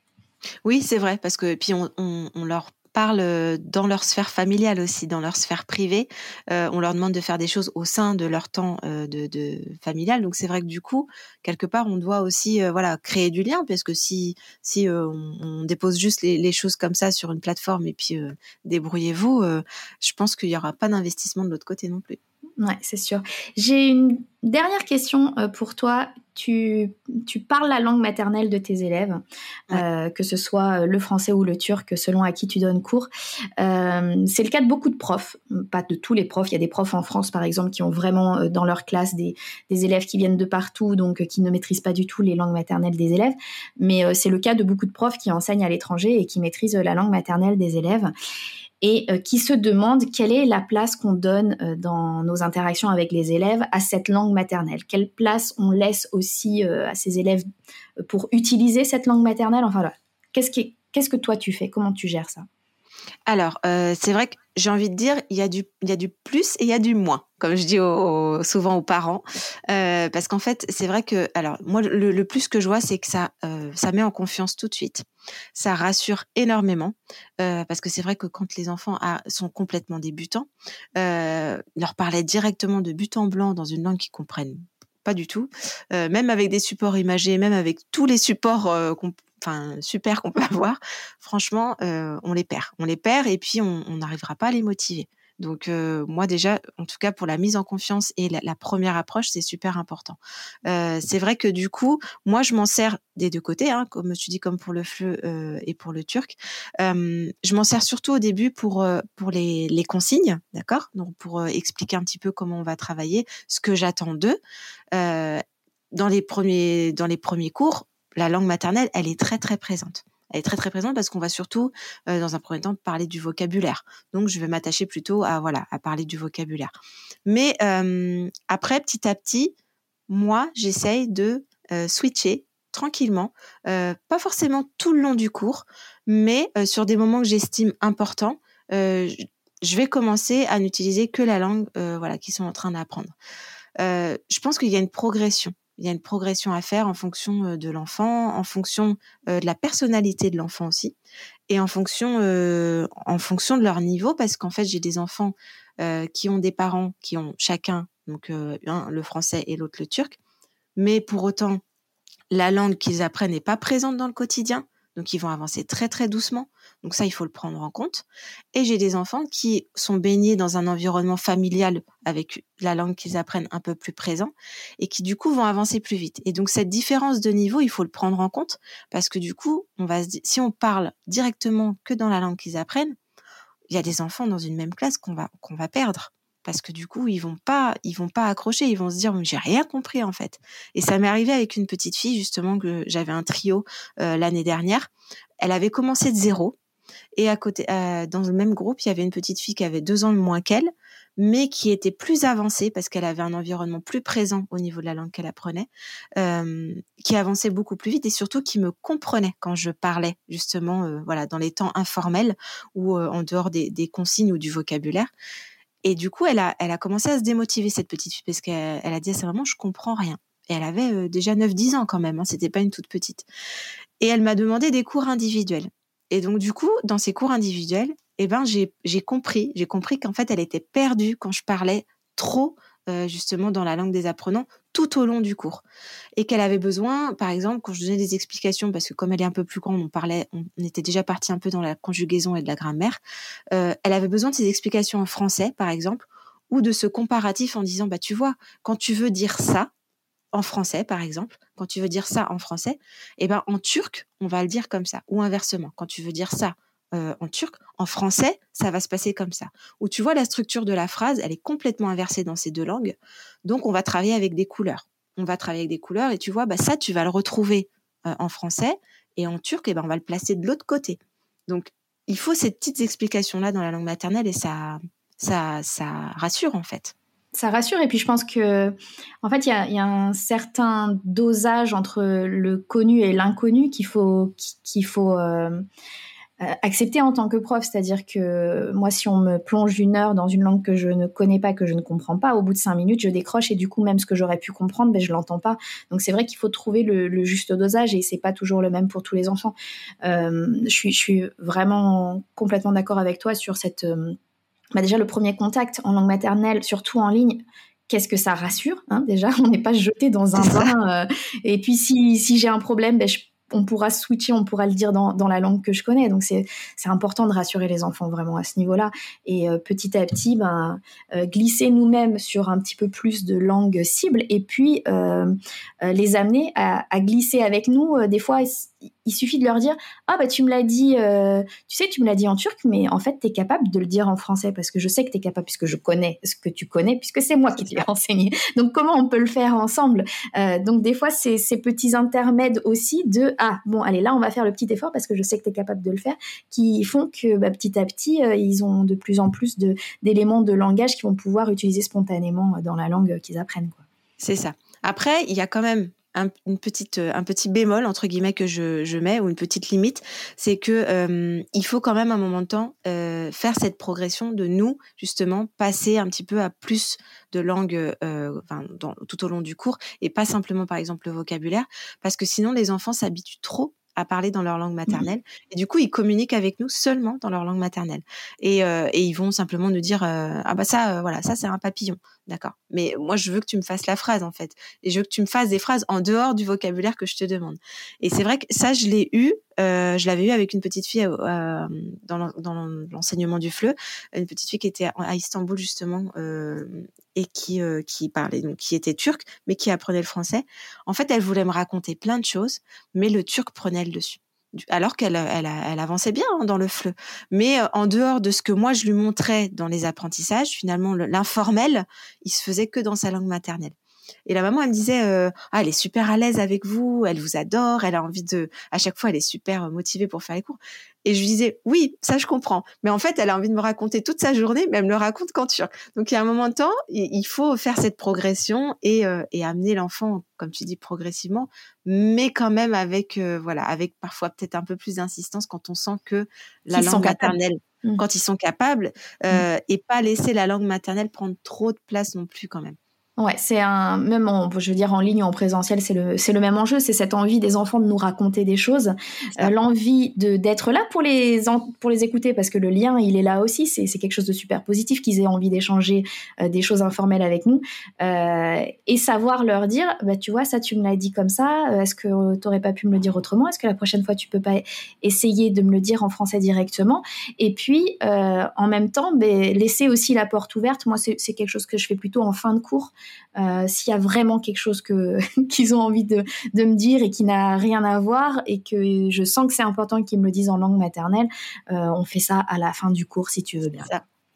Oui, c'est vrai parce que puis on leur parle dans leur sphère familiale aussi, dans leur sphère privée. on leur demande de faire des choses au sein de leur temps de, de, familial. Donc c'est vrai que du coup, quelque part, on doit aussi voilà créer du lien, parce que si si on, dépose juste les, choses comme ça sur une plateforme et puis débrouillez-vous, je pense qu'il n'y aura pas d'investissement de l'autre côté non plus. Ouais, c'est sûr. J'ai une dernière question euh, pour toi. Tu, tu, parles la langue maternelle de tes élèves, euh, que ce soit euh, le français ou le turc, selon à qui tu donnes cours. c'est le cas de beaucoup de profs, pas de tous les profs. Il y a des profs en France, par exemple, qui ont vraiment dans leur classe des, des élèves qui viennent de partout, donc qui ne maîtrisent pas du tout les langues maternelles des élèves. Mais c'est le cas de beaucoup de profs qui enseignent à l'étranger et qui maîtrisent la langue maternelle des élèves et euh, qui se demandent quelle est la place qu'on donne euh, dans nos interactions avec les élèves à cette langue maternelle. Quelle place on laisse aussi euh, à ces élèves pour utiliser cette langue maternelle? Enfin, qu'est-ce, qu'est-ce que toi tu fais? Comment tu gères ça? Alors, c'est vrai que j'ai envie de dire, il y, a du, plus et il y a du moins, comme je dis souvent aux parents. parce qu'en fait, c'est vrai que, alors, moi, le, plus que je vois, c'est que ça, ça met en confiance tout de suite. Ça rassure énormément. parce que c'est vrai que quand les enfants sont complètement débutants, leur parler directement de but en blanc dans une langue qu'ils comprennent pas du tout. même avec des supports imagés, même avec tous les supports qu'on enfin super qu'on peut [LAUGHS] avoir, franchement, euh, on les perd. On les perd et puis on n'arrivera pas à les motiver. Donc euh, moi déjà, en tout cas pour la mise en confiance et la, première approche, c'est super important. Euh, c'est vrai que du coup, moi je m'en sers des deux côtés, hein, comme tu dis, comme pour le fleu et pour le turc. je m'en sers surtout au début pour pour les, les consignes, d'accord? Donc pour expliquer un petit peu comment on va travailler, ce que j'attends d'eux. dans les premiers dans les premiers cours, la langue maternelle, elle est très très présente. Elle est très très présente parce qu'on va surtout, euh, dans un premier temps, parler du vocabulaire. Donc, je vais m'attacher plutôt à parler du vocabulaire. Mais euh, après, petit à petit, moi, j'essaye de euh, switcher tranquillement, pas forcément tout le long du cours, mais sur des moments que j'estime importants, je vais commencer à n'utiliser que la langue voilà qu'ils sont en train d'apprendre. je pense qu'il y a une progression il y a une progression à faire en fonction de l'enfant, en fonction de la personnalité de l'enfant aussi, et en fonction, de leur niveau, parce qu'en fait, j'ai des enfants qui ont des parents qui ont chacun, donc un le français et l'autre le turc, mais pour autant, la langue qu'ils apprennent n'est pas présente dans le quotidien, donc ils vont avancer très très doucement. Donc ça, il faut le prendre en compte. Et j'ai des enfants qui sont baignés dans un environnement familial avec la langue qu'ils apprennent un peu plus présent et qui du coup vont avancer plus vite. Et donc cette différence de niveau, il faut le prendre en compte parce que du coup, on va si on parle directement que dans la langue qu'ils apprennent, il y a des enfants dans une même classe qu'on va qu'on va perdre parce que du coup ils vont pas ils vont pas accrocher. Ils vont se dire j'ai rien compris en fait. Et ça m'est arrivé avec une petite fille justement que j'avais un trio euh, l'année dernière. Elle avait commencé de zéro. Et à côté, euh, dans le même groupe, il y avait une petite fille qui avait deux ans de moins qu'elle, mais qui était plus avancée parce qu'elle avait un environnement plus présent au niveau de la langue qu'elle apprenait, euh, qui avançait beaucoup plus vite et surtout qui me comprenait quand je parlais justement, voilà, dans les temps informels ou en dehors des, consignes ou du vocabulaire. Et du coup, elle a, elle a commencé à se démotiver cette petite fille parce qu'elle a dit c'est vraiment je comprends rien. Et elle avait déjà 9-10 ans quand même, hein, c'était pas une toute petite. Et elle m'a demandé des cours individuels. Et donc, du coup, dans ces cours individuels, eh ben, j'ai compris, j'ai compris qu'en fait, elle était perdue quand je parlais trop, euh, justement, dans la langue des apprenants tout au long du cours. Et qu'elle avait besoin, par exemple, quand je donnais des explications, parce que comme elle est un peu plus grande, on parlait, on était déjà parti un peu dans la conjugaison et de la grammaire, euh, elle avait besoin de ces explications en français, par exemple, ou de ce comparatif en disant, bah, tu vois, quand tu veux dire ça, en français, par exemple, quand tu veux dire ça en français, eh ben en turc, on va le dire comme ça, ou inversement. Quand tu veux dire ça euh, en turc, en français, ça va se passer comme ça. Ou tu vois la structure de la phrase, elle est complètement inversée dans ces deux langues. Donc on va travailler avec des couleurs. On va travailler avec des couleurs et tu vois, bah ça tu vas le retrouver euh, en français et en turc, eh ben on va le placer de l'autre côté. Donc il faut ces petites explications là dans la langue maternelle et ça, ça, ça rassure en fait ça rassure et puis je pense que en fait il y a, un certain dosage entre le connu et l'inconnu qu'il faut qu'il faut euh, accepter en tant que prof, c'est-à-dire que moi, si on me plonge une heure dans une langue que je ne connais pas, que je ne comprends pas, au bout de cinq minutes, je décroche et du coup, même ce que j'aurais pu comprendre, ben, je l'entends pas. Donc c'est vrai qu'il faut trouver le, juste dosage et c'est pas toujours le même pour tous les enfants. je, suis, je suis vraiment complètement d'accord avec toi sur cette. Bah déjà, le premier contact en langue maternelle, surtout en ligne, qu'est-ce que ça rassure hein, Déjà, [LAUGHS] on n'est pas jeté dans un bain. et puis, si, si j'ai un problème, ben, je on pourra switcher, on pourra le dire dans, la langue que je connais. Donc c'est important de rassurer les enfants vraiment à ce niveau-là. Et euh, petit à petit, ben, euh, glisser nous-mêmes sur un petit peu plus de langue cible et puis euh, les amener à, glisser avec nous. des fois, il suffit de leur dire ah bah tu me l'as dit euh, tu sais tu me l'as dit en turc mais en fait tu es capable de le dire en français parce que je sais que tu es capable puisque je connais ce que tu connais puisque c'est moi qui te l'ai enseigné. Donc comment on peut le faire ensemble? Euh, donc des fois c'est ces petits intermèdes aussi de ah bon allez là on va faire le petit effort parce que je sais que tu es capable de le faire qui font que bah, petit à petit euh, ils ont de plus en plus d'éléments de, langage qu'ils vont pouvoir utiliser spontanément dans la langue qu'ils apprennent c'est ça. Après il y a quand même un, une petite, euh, un petit bémol entre guillemets que je, je mets ou une petite limite, c'est que euh, il faut quand même un moment de temps euh, faire cette progression de nous justement passer un petit peu à plus de langues enfin, dans, tout au long du cours et pas simplement par exemple le vocabulaire parce que sinon les enfants s'habituent trop à parler dans leur langue mmh maternelle. Et du coup, ils communiquent avec nous seulement dans leur langue maternelle. Et, euh, et ils vont simplement nous dire euh, ah bah ça, euh, voilà, ça c'est un papillon, d'accord. Mais moi, je veux que tu me fasses la phrase en fait, et je veux que tu me fasses des phrases en dehors du vocabulaire que je te demande. Et c'est vrai que ça, je l'ai eu. je l'avais eu avec une petite fille dans l'enseignement du FLE, une petite fille qui était à Istanbul justement et qui qui parlait donc qui était turque mais qui apprenait le français. En fait, elle voulait me raconter plein de choses, mais le turc prenait le dessus. Alors qu'elle elle, elle, avançait bien hein, dans le fleu. Mais en dehors de ce que moi je lui montrais dans les apprentissages, finalement l'informel, il se faisait que dans sa langue maternelle. Et la maman, elle me disait, ah, elle est super à l'aise avec vous, elle vous adore, elle a envie de, à chaque fois, elle est super motivée pour faire les cours. Et je lui disais, oui, ça je comprends. Mais en fait, elle a envie de me raconter toute sa journée, mais elle me le raconte qu'en turc. Donc il y a un moment de temps, il faut faire cette progression et, et amener l'enfant, comme tu dis, progressivement, mais quand même avec, voilà, avec parfois peut-être un peu plus d'insistance quand on sent que la langue maternelle, mmh. quand ils sont capables, mmh. et pas laisser la langue maternelle prendre trop de place non plus quand même. Ouais, c'est un même en, je veux dire en ligne ou en présentiel, c'est le c'est le même enjeu, c'est cette envie des enfants de nous raconter des choses, euh, l'envie de d'être là pour les pour les écouter parce que le lien il est là aussi, c'est c'est quelque chose de super positif qu'ils aient envie d'échanger euh, des choses informelles avec nous euh, et savoir leur dire bah tu vois ça tu me l'as dit comme ça, est-ce que tu aurais pas pu me le dire autrement, est-ce que la prochaine fois tu peux pas essayer de me le dire en français directement et puis en même temps ben, laisser aussi la porte ouverte. Moi c'est c'est quelque chose que je fais plutôt en fin de cours euh, s'il y a vraiment quelque chose que [LAUGHS] qu'ils ont envie de, de, me dire et qui n'a rien à voir et que je sens que c'est important qu'ils me le disent en langue maternelle, euh, on fait ça à la fin du cours si tu veux bien.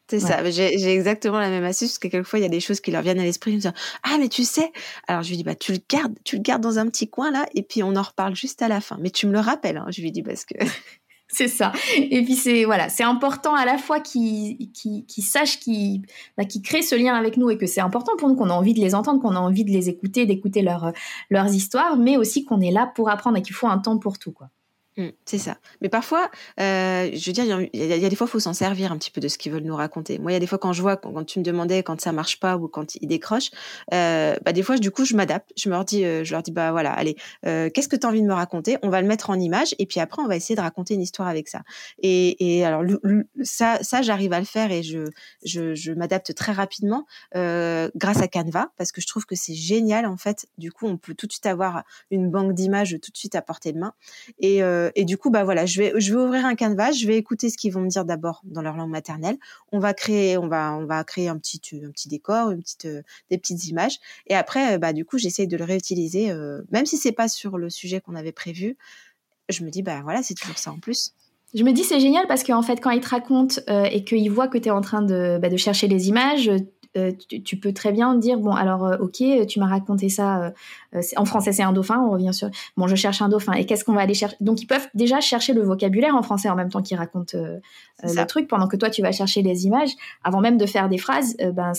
C'est ça. J'ai exactement la même astuce parce que quelquefois il y a des choses qui leur viennent à l'esprit. Ils me disent ah mais tu sais. Alors je lui dis bah tu le gardes, tu le gardes dans un petit coin là et puis on en reparle juste à la fin. Mais tu me le rappelles. Hein, je lui dis parce que c'est ça. Et puis c'est voilà, c'est important à la fois qu'ils qui qui sachent qu'ils bah, créent ce lien avec nous et que c'est important pour nous qu'on a envie de les entendre, qu'on a envie de les écouter, d'écouter leur, leurs histoires, mais aussi qu'on est là pour apprendre et qu'il faut un temps pour tout quoi. Mmh, c'est ça. Mais parfois, euh, je veux dire, il y, a des fois, il faut s'en servir un petit peu de ce qu'ils veulent nous raconter. Moi, il y a des fois quand je vois, quand, tu me demandais quand ça marche pas ou quand ils décrochent, euh, bah, des fois, du coup, je m'adapte. Je euh, je leur dis, bah voilà, allez, qu'est-ce que tu as envie de me raconter? On va le mettre en image et puis après, on va essayer de raconter une histoire avec ça. Et, alors, ça, ça j'arrive à le faire et je, je, je m'adapte très rapidement grâce à Canva parce que je trouve que c'est génial en fait. Du coup, on peut tout de suite avoir une banque d'images tout de suite à portée de main et euh, et du coup, bah voilà, je vais, je vais ouvrir un canvas, je vais écouter ce qu'ils vont me dire d'abord dans leur langue maternelle. On va créer, on va, on va créer un petit, un petit décor, une petite, euh, des petites images. Et après, euh, bah du coup, j'essaye de le réutiliser, euh, même si c'est pas sur le sujet qu'on avait prévu. Je me dis, bah voilà, c'est toujours ça en plus. Je me dis c'est génial parce qu'en fait quand ils te racontent et qu'ils voient que tu es en train de, bah, de chercher les images, euh, tu, peux très bien dire bon alors euh, ok tu m'as raconté ça euh, en français c'est un dauphin on revient sur bon je cherche un dauphin et qu'est-ce qu'on va aller chercher? Donc ils peuvent déjà chercher le vocabulaire en français en même temps qu'ils racontent le truc pendant que toi tu vas chercher les images. Avant même de faire des phrases ben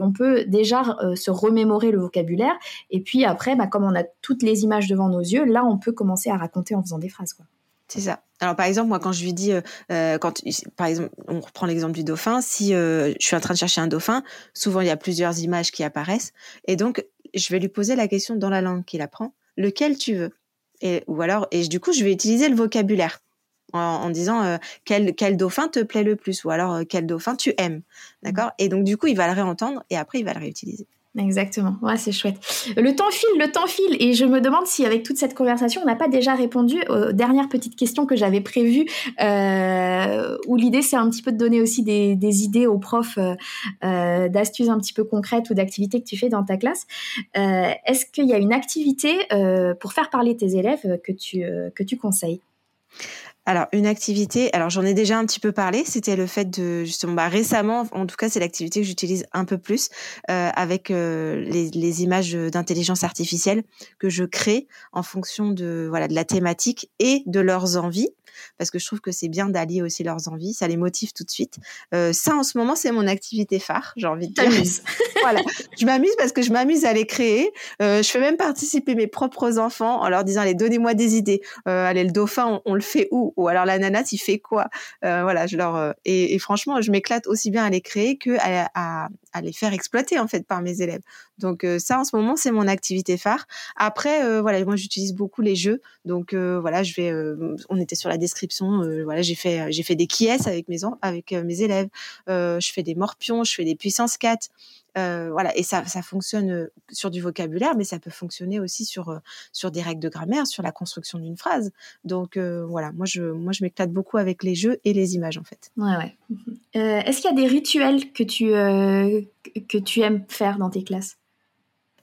on peut déjà se remémorer le vocabulaire et puis après bah, comme on a toutes les images devant nos yeux là on peut commencer à raconter en faisant des phrases quoi C'est ça. Alors par exemple, moi quand je lui dis, euh, euh, quand par exemple, on reprend l'exemple du dauphin, si euh, je suis en train de chercher un dauphin, souvent il y a plusieurs images qui apparaissent, et donc je vais lui poser la question dans la langue qu'il apprend, lequel tu veux, et ou alors et du coup je vais utiliser le vocabulaire en, disant quel quel dauphin te plaît le plus, ou alors quel dauphin tu aimes, d'accord, mmh. et donc du coup il va le réentendre et après il va le réutiliser. Exactement. Ouais, c'est chouette. Le temps file, le temps file. Et je me demande si, avec toute cette conversation, on n'a pas déjà répondu aux dernières petites questions que j'avais prévues, euh, où l'idée, c'est un petit peu de donner aussi des, idées aux profs euh, euh, d'astuces un petit peu concrètes ou d'activités que tu fais dans ta classe. Est-ce qu'il y a une activité pour faire parler tes élèves que tu, que tu conseilles? Alors, une activité, alors j'en ai déjà un petit peu parlé, c'était le fait de, justement, bah, récemment, en tout cas, c'est l'activité que j'utilise un peu plus euh, avec euh, les, les, images d'intelligence artificielle que je crée en fonction de, voilà, de la thématique et de leurs envies parce que je trouve que c'est bien d'allier aussi leurs envies, ça les motive tout de suite. Euh, ça, en ce moment, c'est mon activité phare, j'ai envie de dire. [LAUGHS] voilà, je m'amuse parce que je m'amuse à les créer. Euh, je fais même participer mes propres enfants en leur disant, allez, donnez-moi des idées. Euh, allez, le dauphin, on, le fait où? Ou alors l'ananas, il fait quoi? Euh, Voilà, je leur euh, et, franchement, je m'éclate aussi bien à les créer que à, les faire exploiter en fait par mes élèves. Donc ça, en ce moment, c'est mon activité phare. Après, voilà, moi, j'utilise beaucoup les jeux. Donc voilà, je vais. on était sur la description. voilà, j'ai fait j'ai fait des qui avec mes avec mes élèves. je fais des morpions, je fais des puissances 4. Euh, voilà, et ça, ça fonctionne sur du vocabulaire, mais ça peut fonctionner aussi sur sur des règles de grammaire, sur la construction d'une phrase. Donc voilà, moi je moi je m'éclate beaucoup avec les jeux et les images en fait. Ouais, ouais. Euh, Est-ce qu'il y a des rituels que tu que tu aimes faire dans tes classes?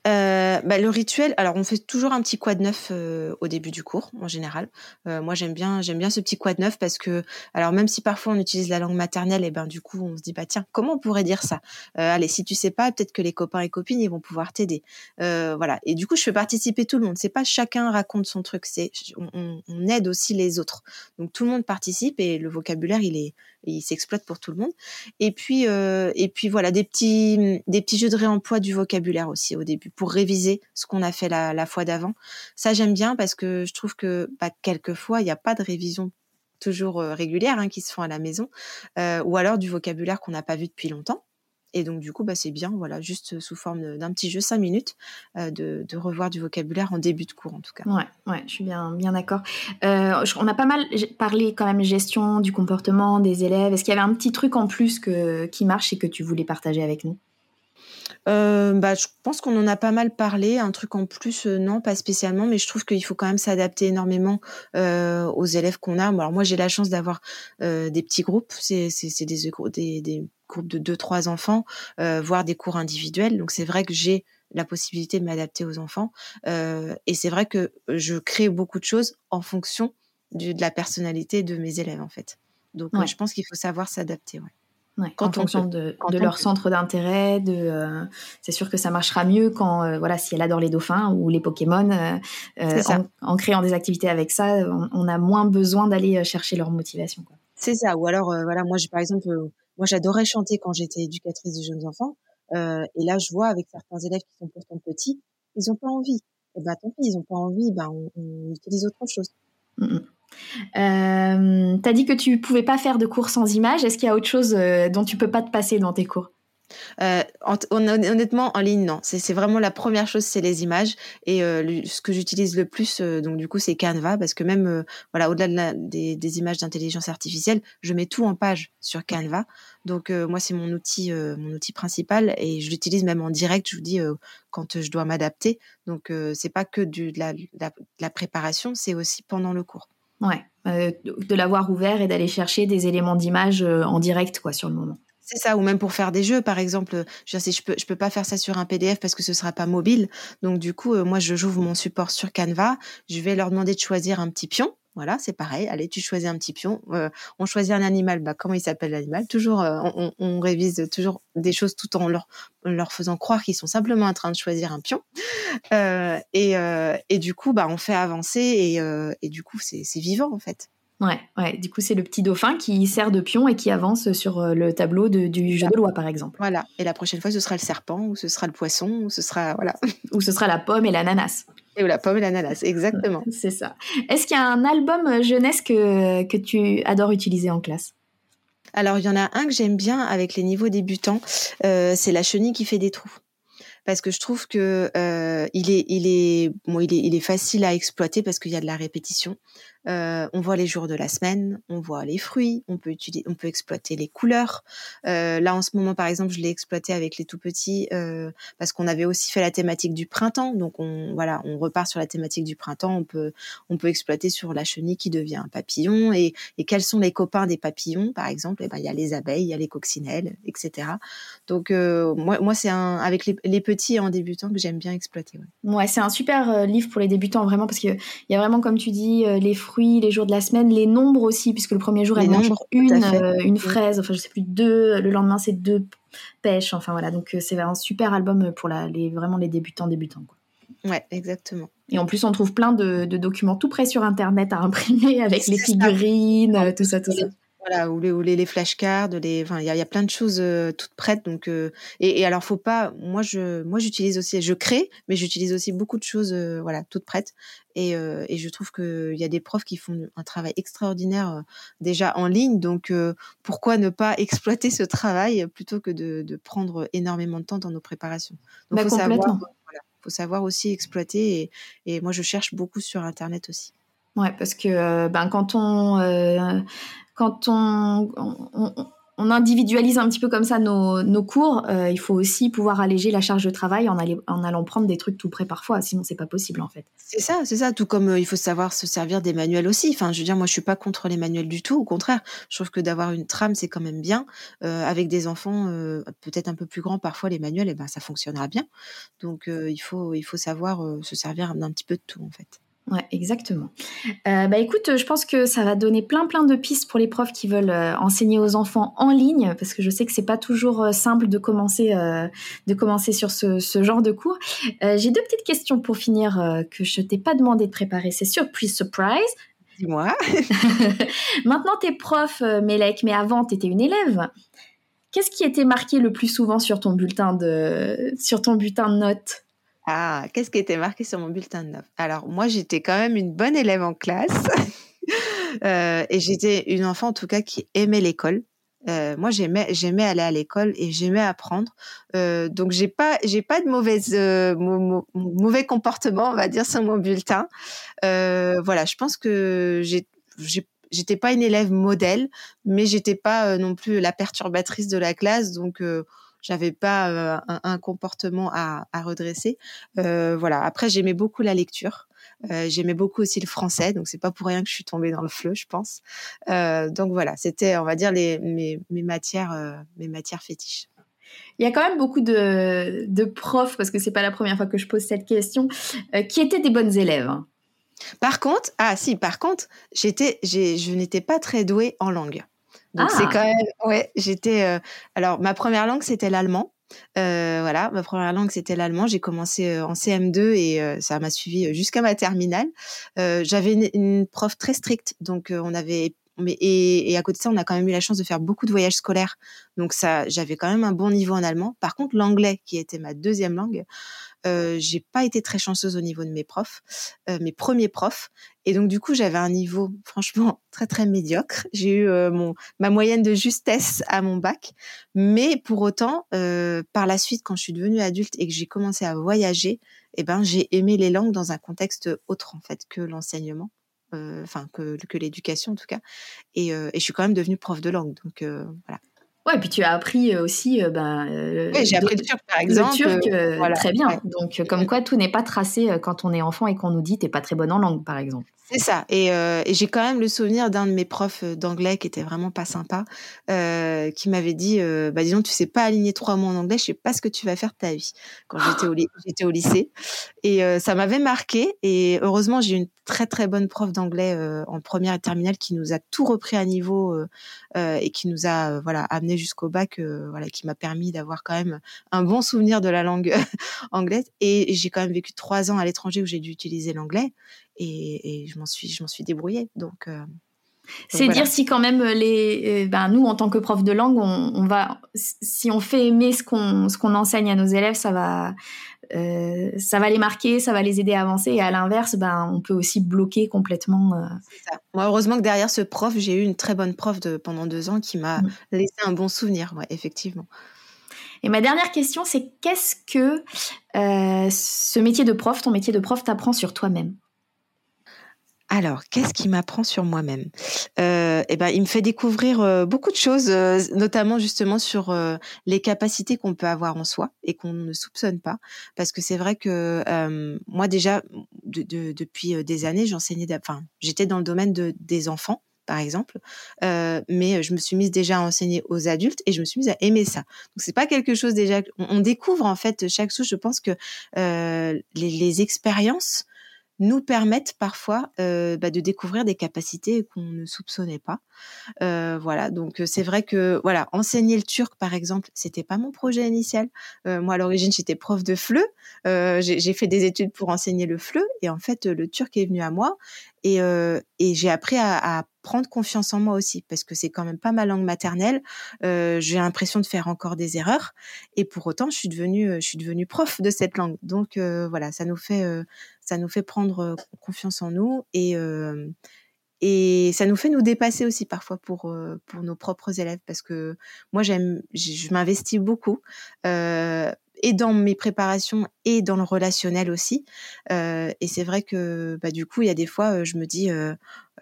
Euh, bah, le rituel, alors on fait toujours un petit quad neuf euh, au début du cours en général. Euh, moi j'aime bien j'aime bien ce petit quad neuf parce que alors même si parfois on utilise la langue maternelle et ben du coup on se dit bah tiens comment on pourrait dire ça? Allez si tu sais pas peut-être que les copains et copines ils vont pouvoir t'aider. voilà et du coup je fais participer tout le monde. C'est pas chacun raconte son truc, c'est on, on, aide aussi les autres. Donc tout le monde participe et le vocabulaire il est il s'exploite pour tout le monde. Et puis et puis voilà des petits des petits jeux de réemploi du vocabulaire aussi au début pour réviser ce qu'on a fait la, la fois d'avant. Ça, j'aime bien parce que je trouve que bah, quelquefois, il n'y a pas de révision toujours euh, régulière hein, qui se font à la maison, euh, ou alors du vocabulaire qu'on n'a pas vu depuis longtemps. Et donc du coup, bah, c'est bien, voilà, juste sous forme d'un petit jeu 5 minutes, euh, de, revoir du vocabulaire en début de cours en tout cas. Ouais, ouais, je suis bien, bien d'accord. Euh, on a pas mal parlé quand même gestion du comportement des élèves. Est-ce qu'il y avait un petit truc en plus qui marche et que tu voulais partager avec nous? Euh, bah, je pense qu'on en a pas mal parlé. Un truc en plus, euh, non, pas spécialement, mais je trouve qu'il faut quand même s'adapter énormément euh, aux élèves qu'on a. alors moi, j'ai la chance d'avoir euh, des petits groupes. C'est des, des, des, groupes de deux, trois enfants, euh, voire des cours individuels. Donc c'est vrai que j'ai la possibilité de m'adapter aux enfants. et c'est vrai que je crée beaucoup de choses en fonction de la personnalité de mes élèves, en fait. Donc je pense qu'il faut savoir s'adapter. Ouais en fonction de, leur centre d'intérêt, de, euh, c'est sûr que ça marchera mieux quand, euh, voilà, si elle adore les dauphins ou les Pokémon, euh, en, créant des activités avec ça, on, a moins besoin d'aller chercher leur motivation. C'est ça. Ou alors, voilà, moi, j'ai par exemple, moi, j'adorais chanter quand j'étais éducatrice de jeunes enfants, et là, je vois avec certains élèves qui sont pourtant petits, ils n'ont pas envie. Et ben, tant pis, ils n'ont pas envie, ben, on, utilise autre chose. Mmh euh, tu as dit que tu pouvais pas faire de cours sans images. Est-ce qu'il y a autre chose euh, dont tu peux pas te passer dans tes cours? Euh, honnêtement, en ligne, non. C'est vraiment la première chose, c'est les images. Et euh, ce que j'utilise le plus, euh, donc du coup, c'est Canva, parce que même, voilà, au-delà de des, des, images d'intelligence artificielle, je mets tout en page sur Canva. Donc moi, c'est mon outil, mon outil principal, et je l'utilise même en direct. Je vous dis quand je dois m'adapter. Donc c'est pas que du, de, la, de la préparation, c'est aussi pendant le cours. Ouais, euh, de l'avoir ouvert et d'aller chercher des éléments d'image euh, en direct quoi sur le moment. C'est ça, ou même pour faire des jeux, par exemple. Je, sais, je peux, je peux pas faire ça sur un PDF parce que ce sera pas mobile. Donc du coup, euh, moi, je j'ouvre mon support sur Canva. Je vais leur demander de choisir un petit pion. Voilà, c'est pareil. Allez, tu choisis un petit pion. Euh, on choisit un animal. Bah, comment il s'appelle l'animal? Toujours, euh, on, on, révise toujours des choses tout en leur, leur faisant croire qu'ils sont simplement en train de choisir un pion. Euh, et, et du coup, bah, on fait avancer et, et du coup, c'est vivant en fait. Ouais, ouais. Du coup, c'est le petit dauphin qui sert de pion et qui avance sur le tableau de, du jeu de loi, par exemple. Voilà. Et la prochaine fois, ce sera le serpent, ou ce sera le poisson, ou ce sera voilà, ou ce sera la pomme et l'ananas. Et la pomme et l'ananas, exactement. [LAUGHS] C'est ça. Est-ce qu'il y a un album jeunesse que, que tu adores utiliser en classe? Alors, il y en a un que j'aime bien avec les niveaux débutants, euh, c'est la chenille qui fait des trous parce que je trouve que euh, il est il est bon il est il est facile à exploiter parce qu'il y a de la répétition. Euh, on voit les jours de la semaine, on voit les fruits, on peut utiliser, on peut exploiter les couleurs. Euh, là en ce moment par exemple, je l'ai exploité avec les tout petits euh, parce qu'on avait aussi fait la thématique du printemps, donc on voilà, on repart sur la thématique du printemps. On peut on peut exploiter sur la chenille qui devient un papillon et, quels sont les copains des papillons par exemple? Et eh ben il y a les abeilles, il y a les coccinelles, etc. Donc moi moi c'est avec les, les petits en débutant que j'aime bien exploiter. Ouais, c'est un super livre pour les débutants vraiment parce que il y a vraiment comme tu dis les fruits les jours de la semaine, les nombres aussi, puisque le premier jour, elle mange une, euh, une fraise, enfin je sais plus, deux, le lendemain c'est deux pêches, enfin voilà, donc euh, c'est un super album pour la, les, vraiment les débutants débutants. Quoi. Ouais, exactement. Et en plus, on trouve plein de, documents tout prêts sur Internet à imprimer avec les figurines, tout ça, tout ça. Voilà, ou les, ou les, flashcards, les, enfin, il y a, y a, plein de choses euh, toutes prêtes. Donc, euh, et, et, alors, faut pas. Moi, je, moi, j'utilise aussi, je crée, mais j'utilise aussi beaucoup de choses, euh, voilà, toutes prêtes. Et, et je trouve qu'il y a des profs qui font un travail extraordinaire déjà en ligne. Donc, pourquoi ne pas [LAUGHS] exploiter ce travail plutôt que de, de prendre énormément de temps dans nos préparations? Donc, bah, faut savoir, voilà, faut savoir aussi exploiter. Et, et moi, je cherche beaucoup sur Internet aussi. Ouais, parce que ben, quand on quand on, individualise un petit peu comme ça nos, cours, euh, il faut aussi pouvoir alléger la charge de travail en, en allant prendre des trucs tout près parfois, sinon c'est pas possible en fait. C'est ça, c'est ça. Tout comme euh, il faut savoir se servir des manuels aussi. Enfin, je veux dire, moi je suis pas contre les manuels du tout. Au contraire, je trouve que d'avoir une trame c'est quand même bien. Euh, avec des enfants peut-être un peu plus grands, parfois les manuels, eh ben ça fonctionnera bien. Donc il faut il faut savoir se servir d'un petit peu de tout en fait. Ouais, exactement. Euh, bah écoute, je pense que ça va donner plein plein de pistes pour les profs qui veulent euh, enseigner aux enfants en ligne, parce que je sais que c'est pas toujours euh, simple de commencer de commencer sur ce, ce genre de cours. J'ai deux petites questions pour finir que je t'ai pas demandé de préparer. C'est surprise surprise. Dis-moi. [LAUGHS] [LAUGHS] Maintenant t'es prof, Mélec, mais avant t'étais une élève. Qu'est-ce qui était marqué le plus souvent sur ton bulletin de sur ton bulletin de notes? Ah, qu'est-ce qui était marqué sur mon bulletin de notes? Alors, moi, j'étais quand même une bonne élève en classe. [LAUGHS] euh, et j'étais une enfant, en tout cas, qui aimait l'école. Euh, moi, j'aimais, j'aimais aller à l'école et j'aimais apprendre. Euh, donc, j'ai pas, j'ai pas de mauvaise, euh, mauvais comportement, on va dire, sur mon bulletin. Euh, voilà, je pense que j'ai, j'étais pas une élève modèle, mais j'étais pas euh, non plus la perturbatrice de la classe. Donc, j'avais pas euh, un, comportement à, redresser. Euh, voilà. Après, j'aimais beaucoup la lecture. Euh, j'aimais beaucoup aussi le français, donc c'est pas pour rien que je suis tombée dans le fleu, je pense. donc voilà, c'était, on va dire, les, mes, matières, mes matières fétiches. Il y a quand même beaucoup de, de profs, parce que c'est pas la première fois que je pose cette question, qui étaient des bonnes élèves. Hein. Par contre, ah si, par contre, j'étais, je n'étais pas très douée en langue. Donc c'est ah! quand même, ouais, j'étais. Euh, alors ma première langue c'était l'allemand. Euh, voilà, ma première langue c'était l'allemand. J'ai commencé euh, en CM2 et ça m'a suivi jusqu'à ma terminale. J'avais une, une, prof très stricte, donc on avait mais et, et, à côté de ça, on a quand même eu la chance de faire beaucoup de voyages scolaires. Donc ça, j'avais quand même un bon niveau en allemand. Par contre, l'anglais, qui était ma deuxième langue, euh, j'ai pas été très chanceuse au niveau de mes profs, euh, mes premiers profs. Et donc du coup, j'avais un niveau [LAUGHS] franchement très très médiocre. J'ai eu euh, mon ma moyenne de justesse à mon bac, mais pour autant, euh, par la suite, quand je suis devenue adulte et que j'ai commencé à voyager, eh ben j'ai aimé les langues dans un contexte autre en fait que l'enseignement. Euh, enfin que, que l'éducation en tout cas. Et, euh, et, je suis quand même devenue prof de langue, donc euh, voilà. Ouais, et puis tu as appris aussi. ben, oui, j'ai appris le turc par exemple. Le turc, très bien. Donc, comme quoi, tout n'est pas tracé quand on est enfant et qu'on nous dit t'es pas très bonne en langue, par exemple. C'est ça. Et, euh, et j'ai quand même le souvenir d'un de mes profs euh, d'anglais qui était vraiment pas sympa, euh, qui m'avait dit, euh, bah disons, tu sais pas aligner trois mots en anglais, je sais pas ce que tu vas faire de ta vie. Quand j'étais au, [GASPS] j'étais au lycée, et euh, ça m'avait marqué. Et heureusement, j'ai une très très bonne prof d'anglais euh, en première et terminale qui nous a tout repris à niveau et qui nous a voilà amené jusqu'au bac, voilà, qui m'a permis d'avoir quand même un bon souvenir de la langue [LAUGHS] anglaise. Et j'ai quand même vécu trois ans à l'étranger où j'ai dû utiliser l'anglais et, et je m'en suis, je m'en suis débrouillée. Donc, euh, C'est dire si quand même les, ben nous en tant que prof de langue, on, va, si on fait aimer ce qu'on ce qu'on enseigne à nos élèves, ça va, euh, ça va les marquer, ça va les aider à avancer. Et à l'inverse, ben on peut aussi bloquer complètement. Euh. Ça. Moi, heureusement que derrière ce prof, j'ai eu une très bonne prof de pendant deux ans qui m'a mm. laissé un bon souvenir. Ouais, effectivement. Et ma dernière question, c'est qu'est-ce que euh, ce métier de prof, ton métier de prof, t'apprend sur toi-même? Alors, qu'est-ce qui m'apprend sur moi-même? Euh, Eh ben, il me fait découvrir euh, beaucoup de choses, euh, notamment justement sur euh, les capacités qu'on peut avoir en soi et qu'on ne soupçonne pas. Parce que c'est vrai que moi déjà, de, depuis des années, j'enseignais, enfin, j'étais dans le domaine de, des enfants par exemple, mais je me suis mise déjà à enseigner aux adultes et je me suis mise à aimer ça. Donc c'est pas quelque chose déjà. On, découvre en fait chaque chose. Je pense que les, les expériences nous permettent parfois euh, bah, de découvrir des capacités qu'on ne soupçonnait pas. Euh, voilà, donc c'est vrai que voilà, enseigner le turc par exemple, c'était pas mon projet initial. Euh, moi à l'origine j'étais prof de FLE, j'ai fait des études pour enseigner le FLE et en fait le turc est venu à moi et, j'ai appris à, prendre confiance en moi aussi parce que c'est quand même pas ma langue maternelle. J'ai l'impression de faire encore des erreurs et pour autant je suis devenue prof de cette langue. Donc voilà, ça nous fait prendre confiance en nous et ça nous fait nous dépasser aussi parfois pour nos propres élèves parce que moi je m'investis beaucoup et dans mes préparations et dans le relationnel aussi. Euh, et c'est vrai que bah, du coup, il y a des fois, je me dis, euh,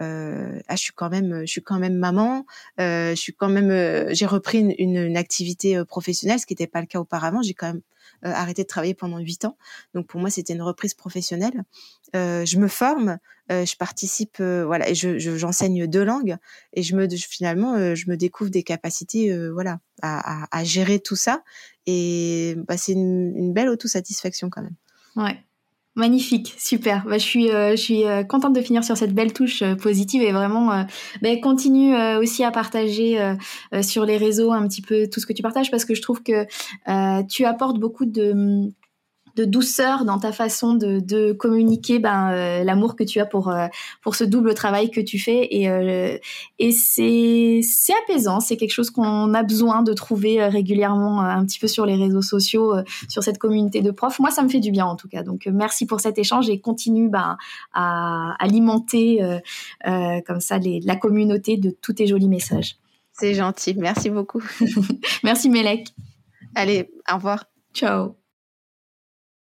euh, ah, je suis quand même, je suis quand même maman. je suis quand même, j'ai repris une, une, activité professionnelle, ce qui n'était pas le cas auparavant. J'ai quand même arrêté de travailler pendant huit ans. Donc pour moi, c'était une reprise professionnelle. je me forme, je participe, voilà, et je, j'enseigne deux langues. Et je me, finalement, je me découvre des capacités, voilà, à, à, à, gérer tout ça. Et bah, c'est une, une belle autosatisfaction quand même. Ouais. Magnifique, super. Bah, je suis, euh, je suis euh, contente de finir sur cette belle touche euh, positive et vraiment bah, continue aussi à partager sur les réseaux un petit peu tout ce que tu partages parce que je trouve que tu apportes beaucoup de de douceur dans ta façon de, de communiquer ben, euh, l'amour que tu as pour, euh, pour ce double travail que tu fais. Et, euh, et c'est, c'est apaisant, c'est quelque chose qu'on a besoin de trouver régulièrement un petit peu sur les réseaux sociaux, sur cette communauté de profs. Moi, ça me fait du bien en tout cas. Donc, merci pour cet échange et continue ben, à alimenter comme ça les, la communauté de tous tes jolis messages. C'est gentil, merci beaucoup. [LAUGHS] merci Mélec. Allez, au revoir. Ciao.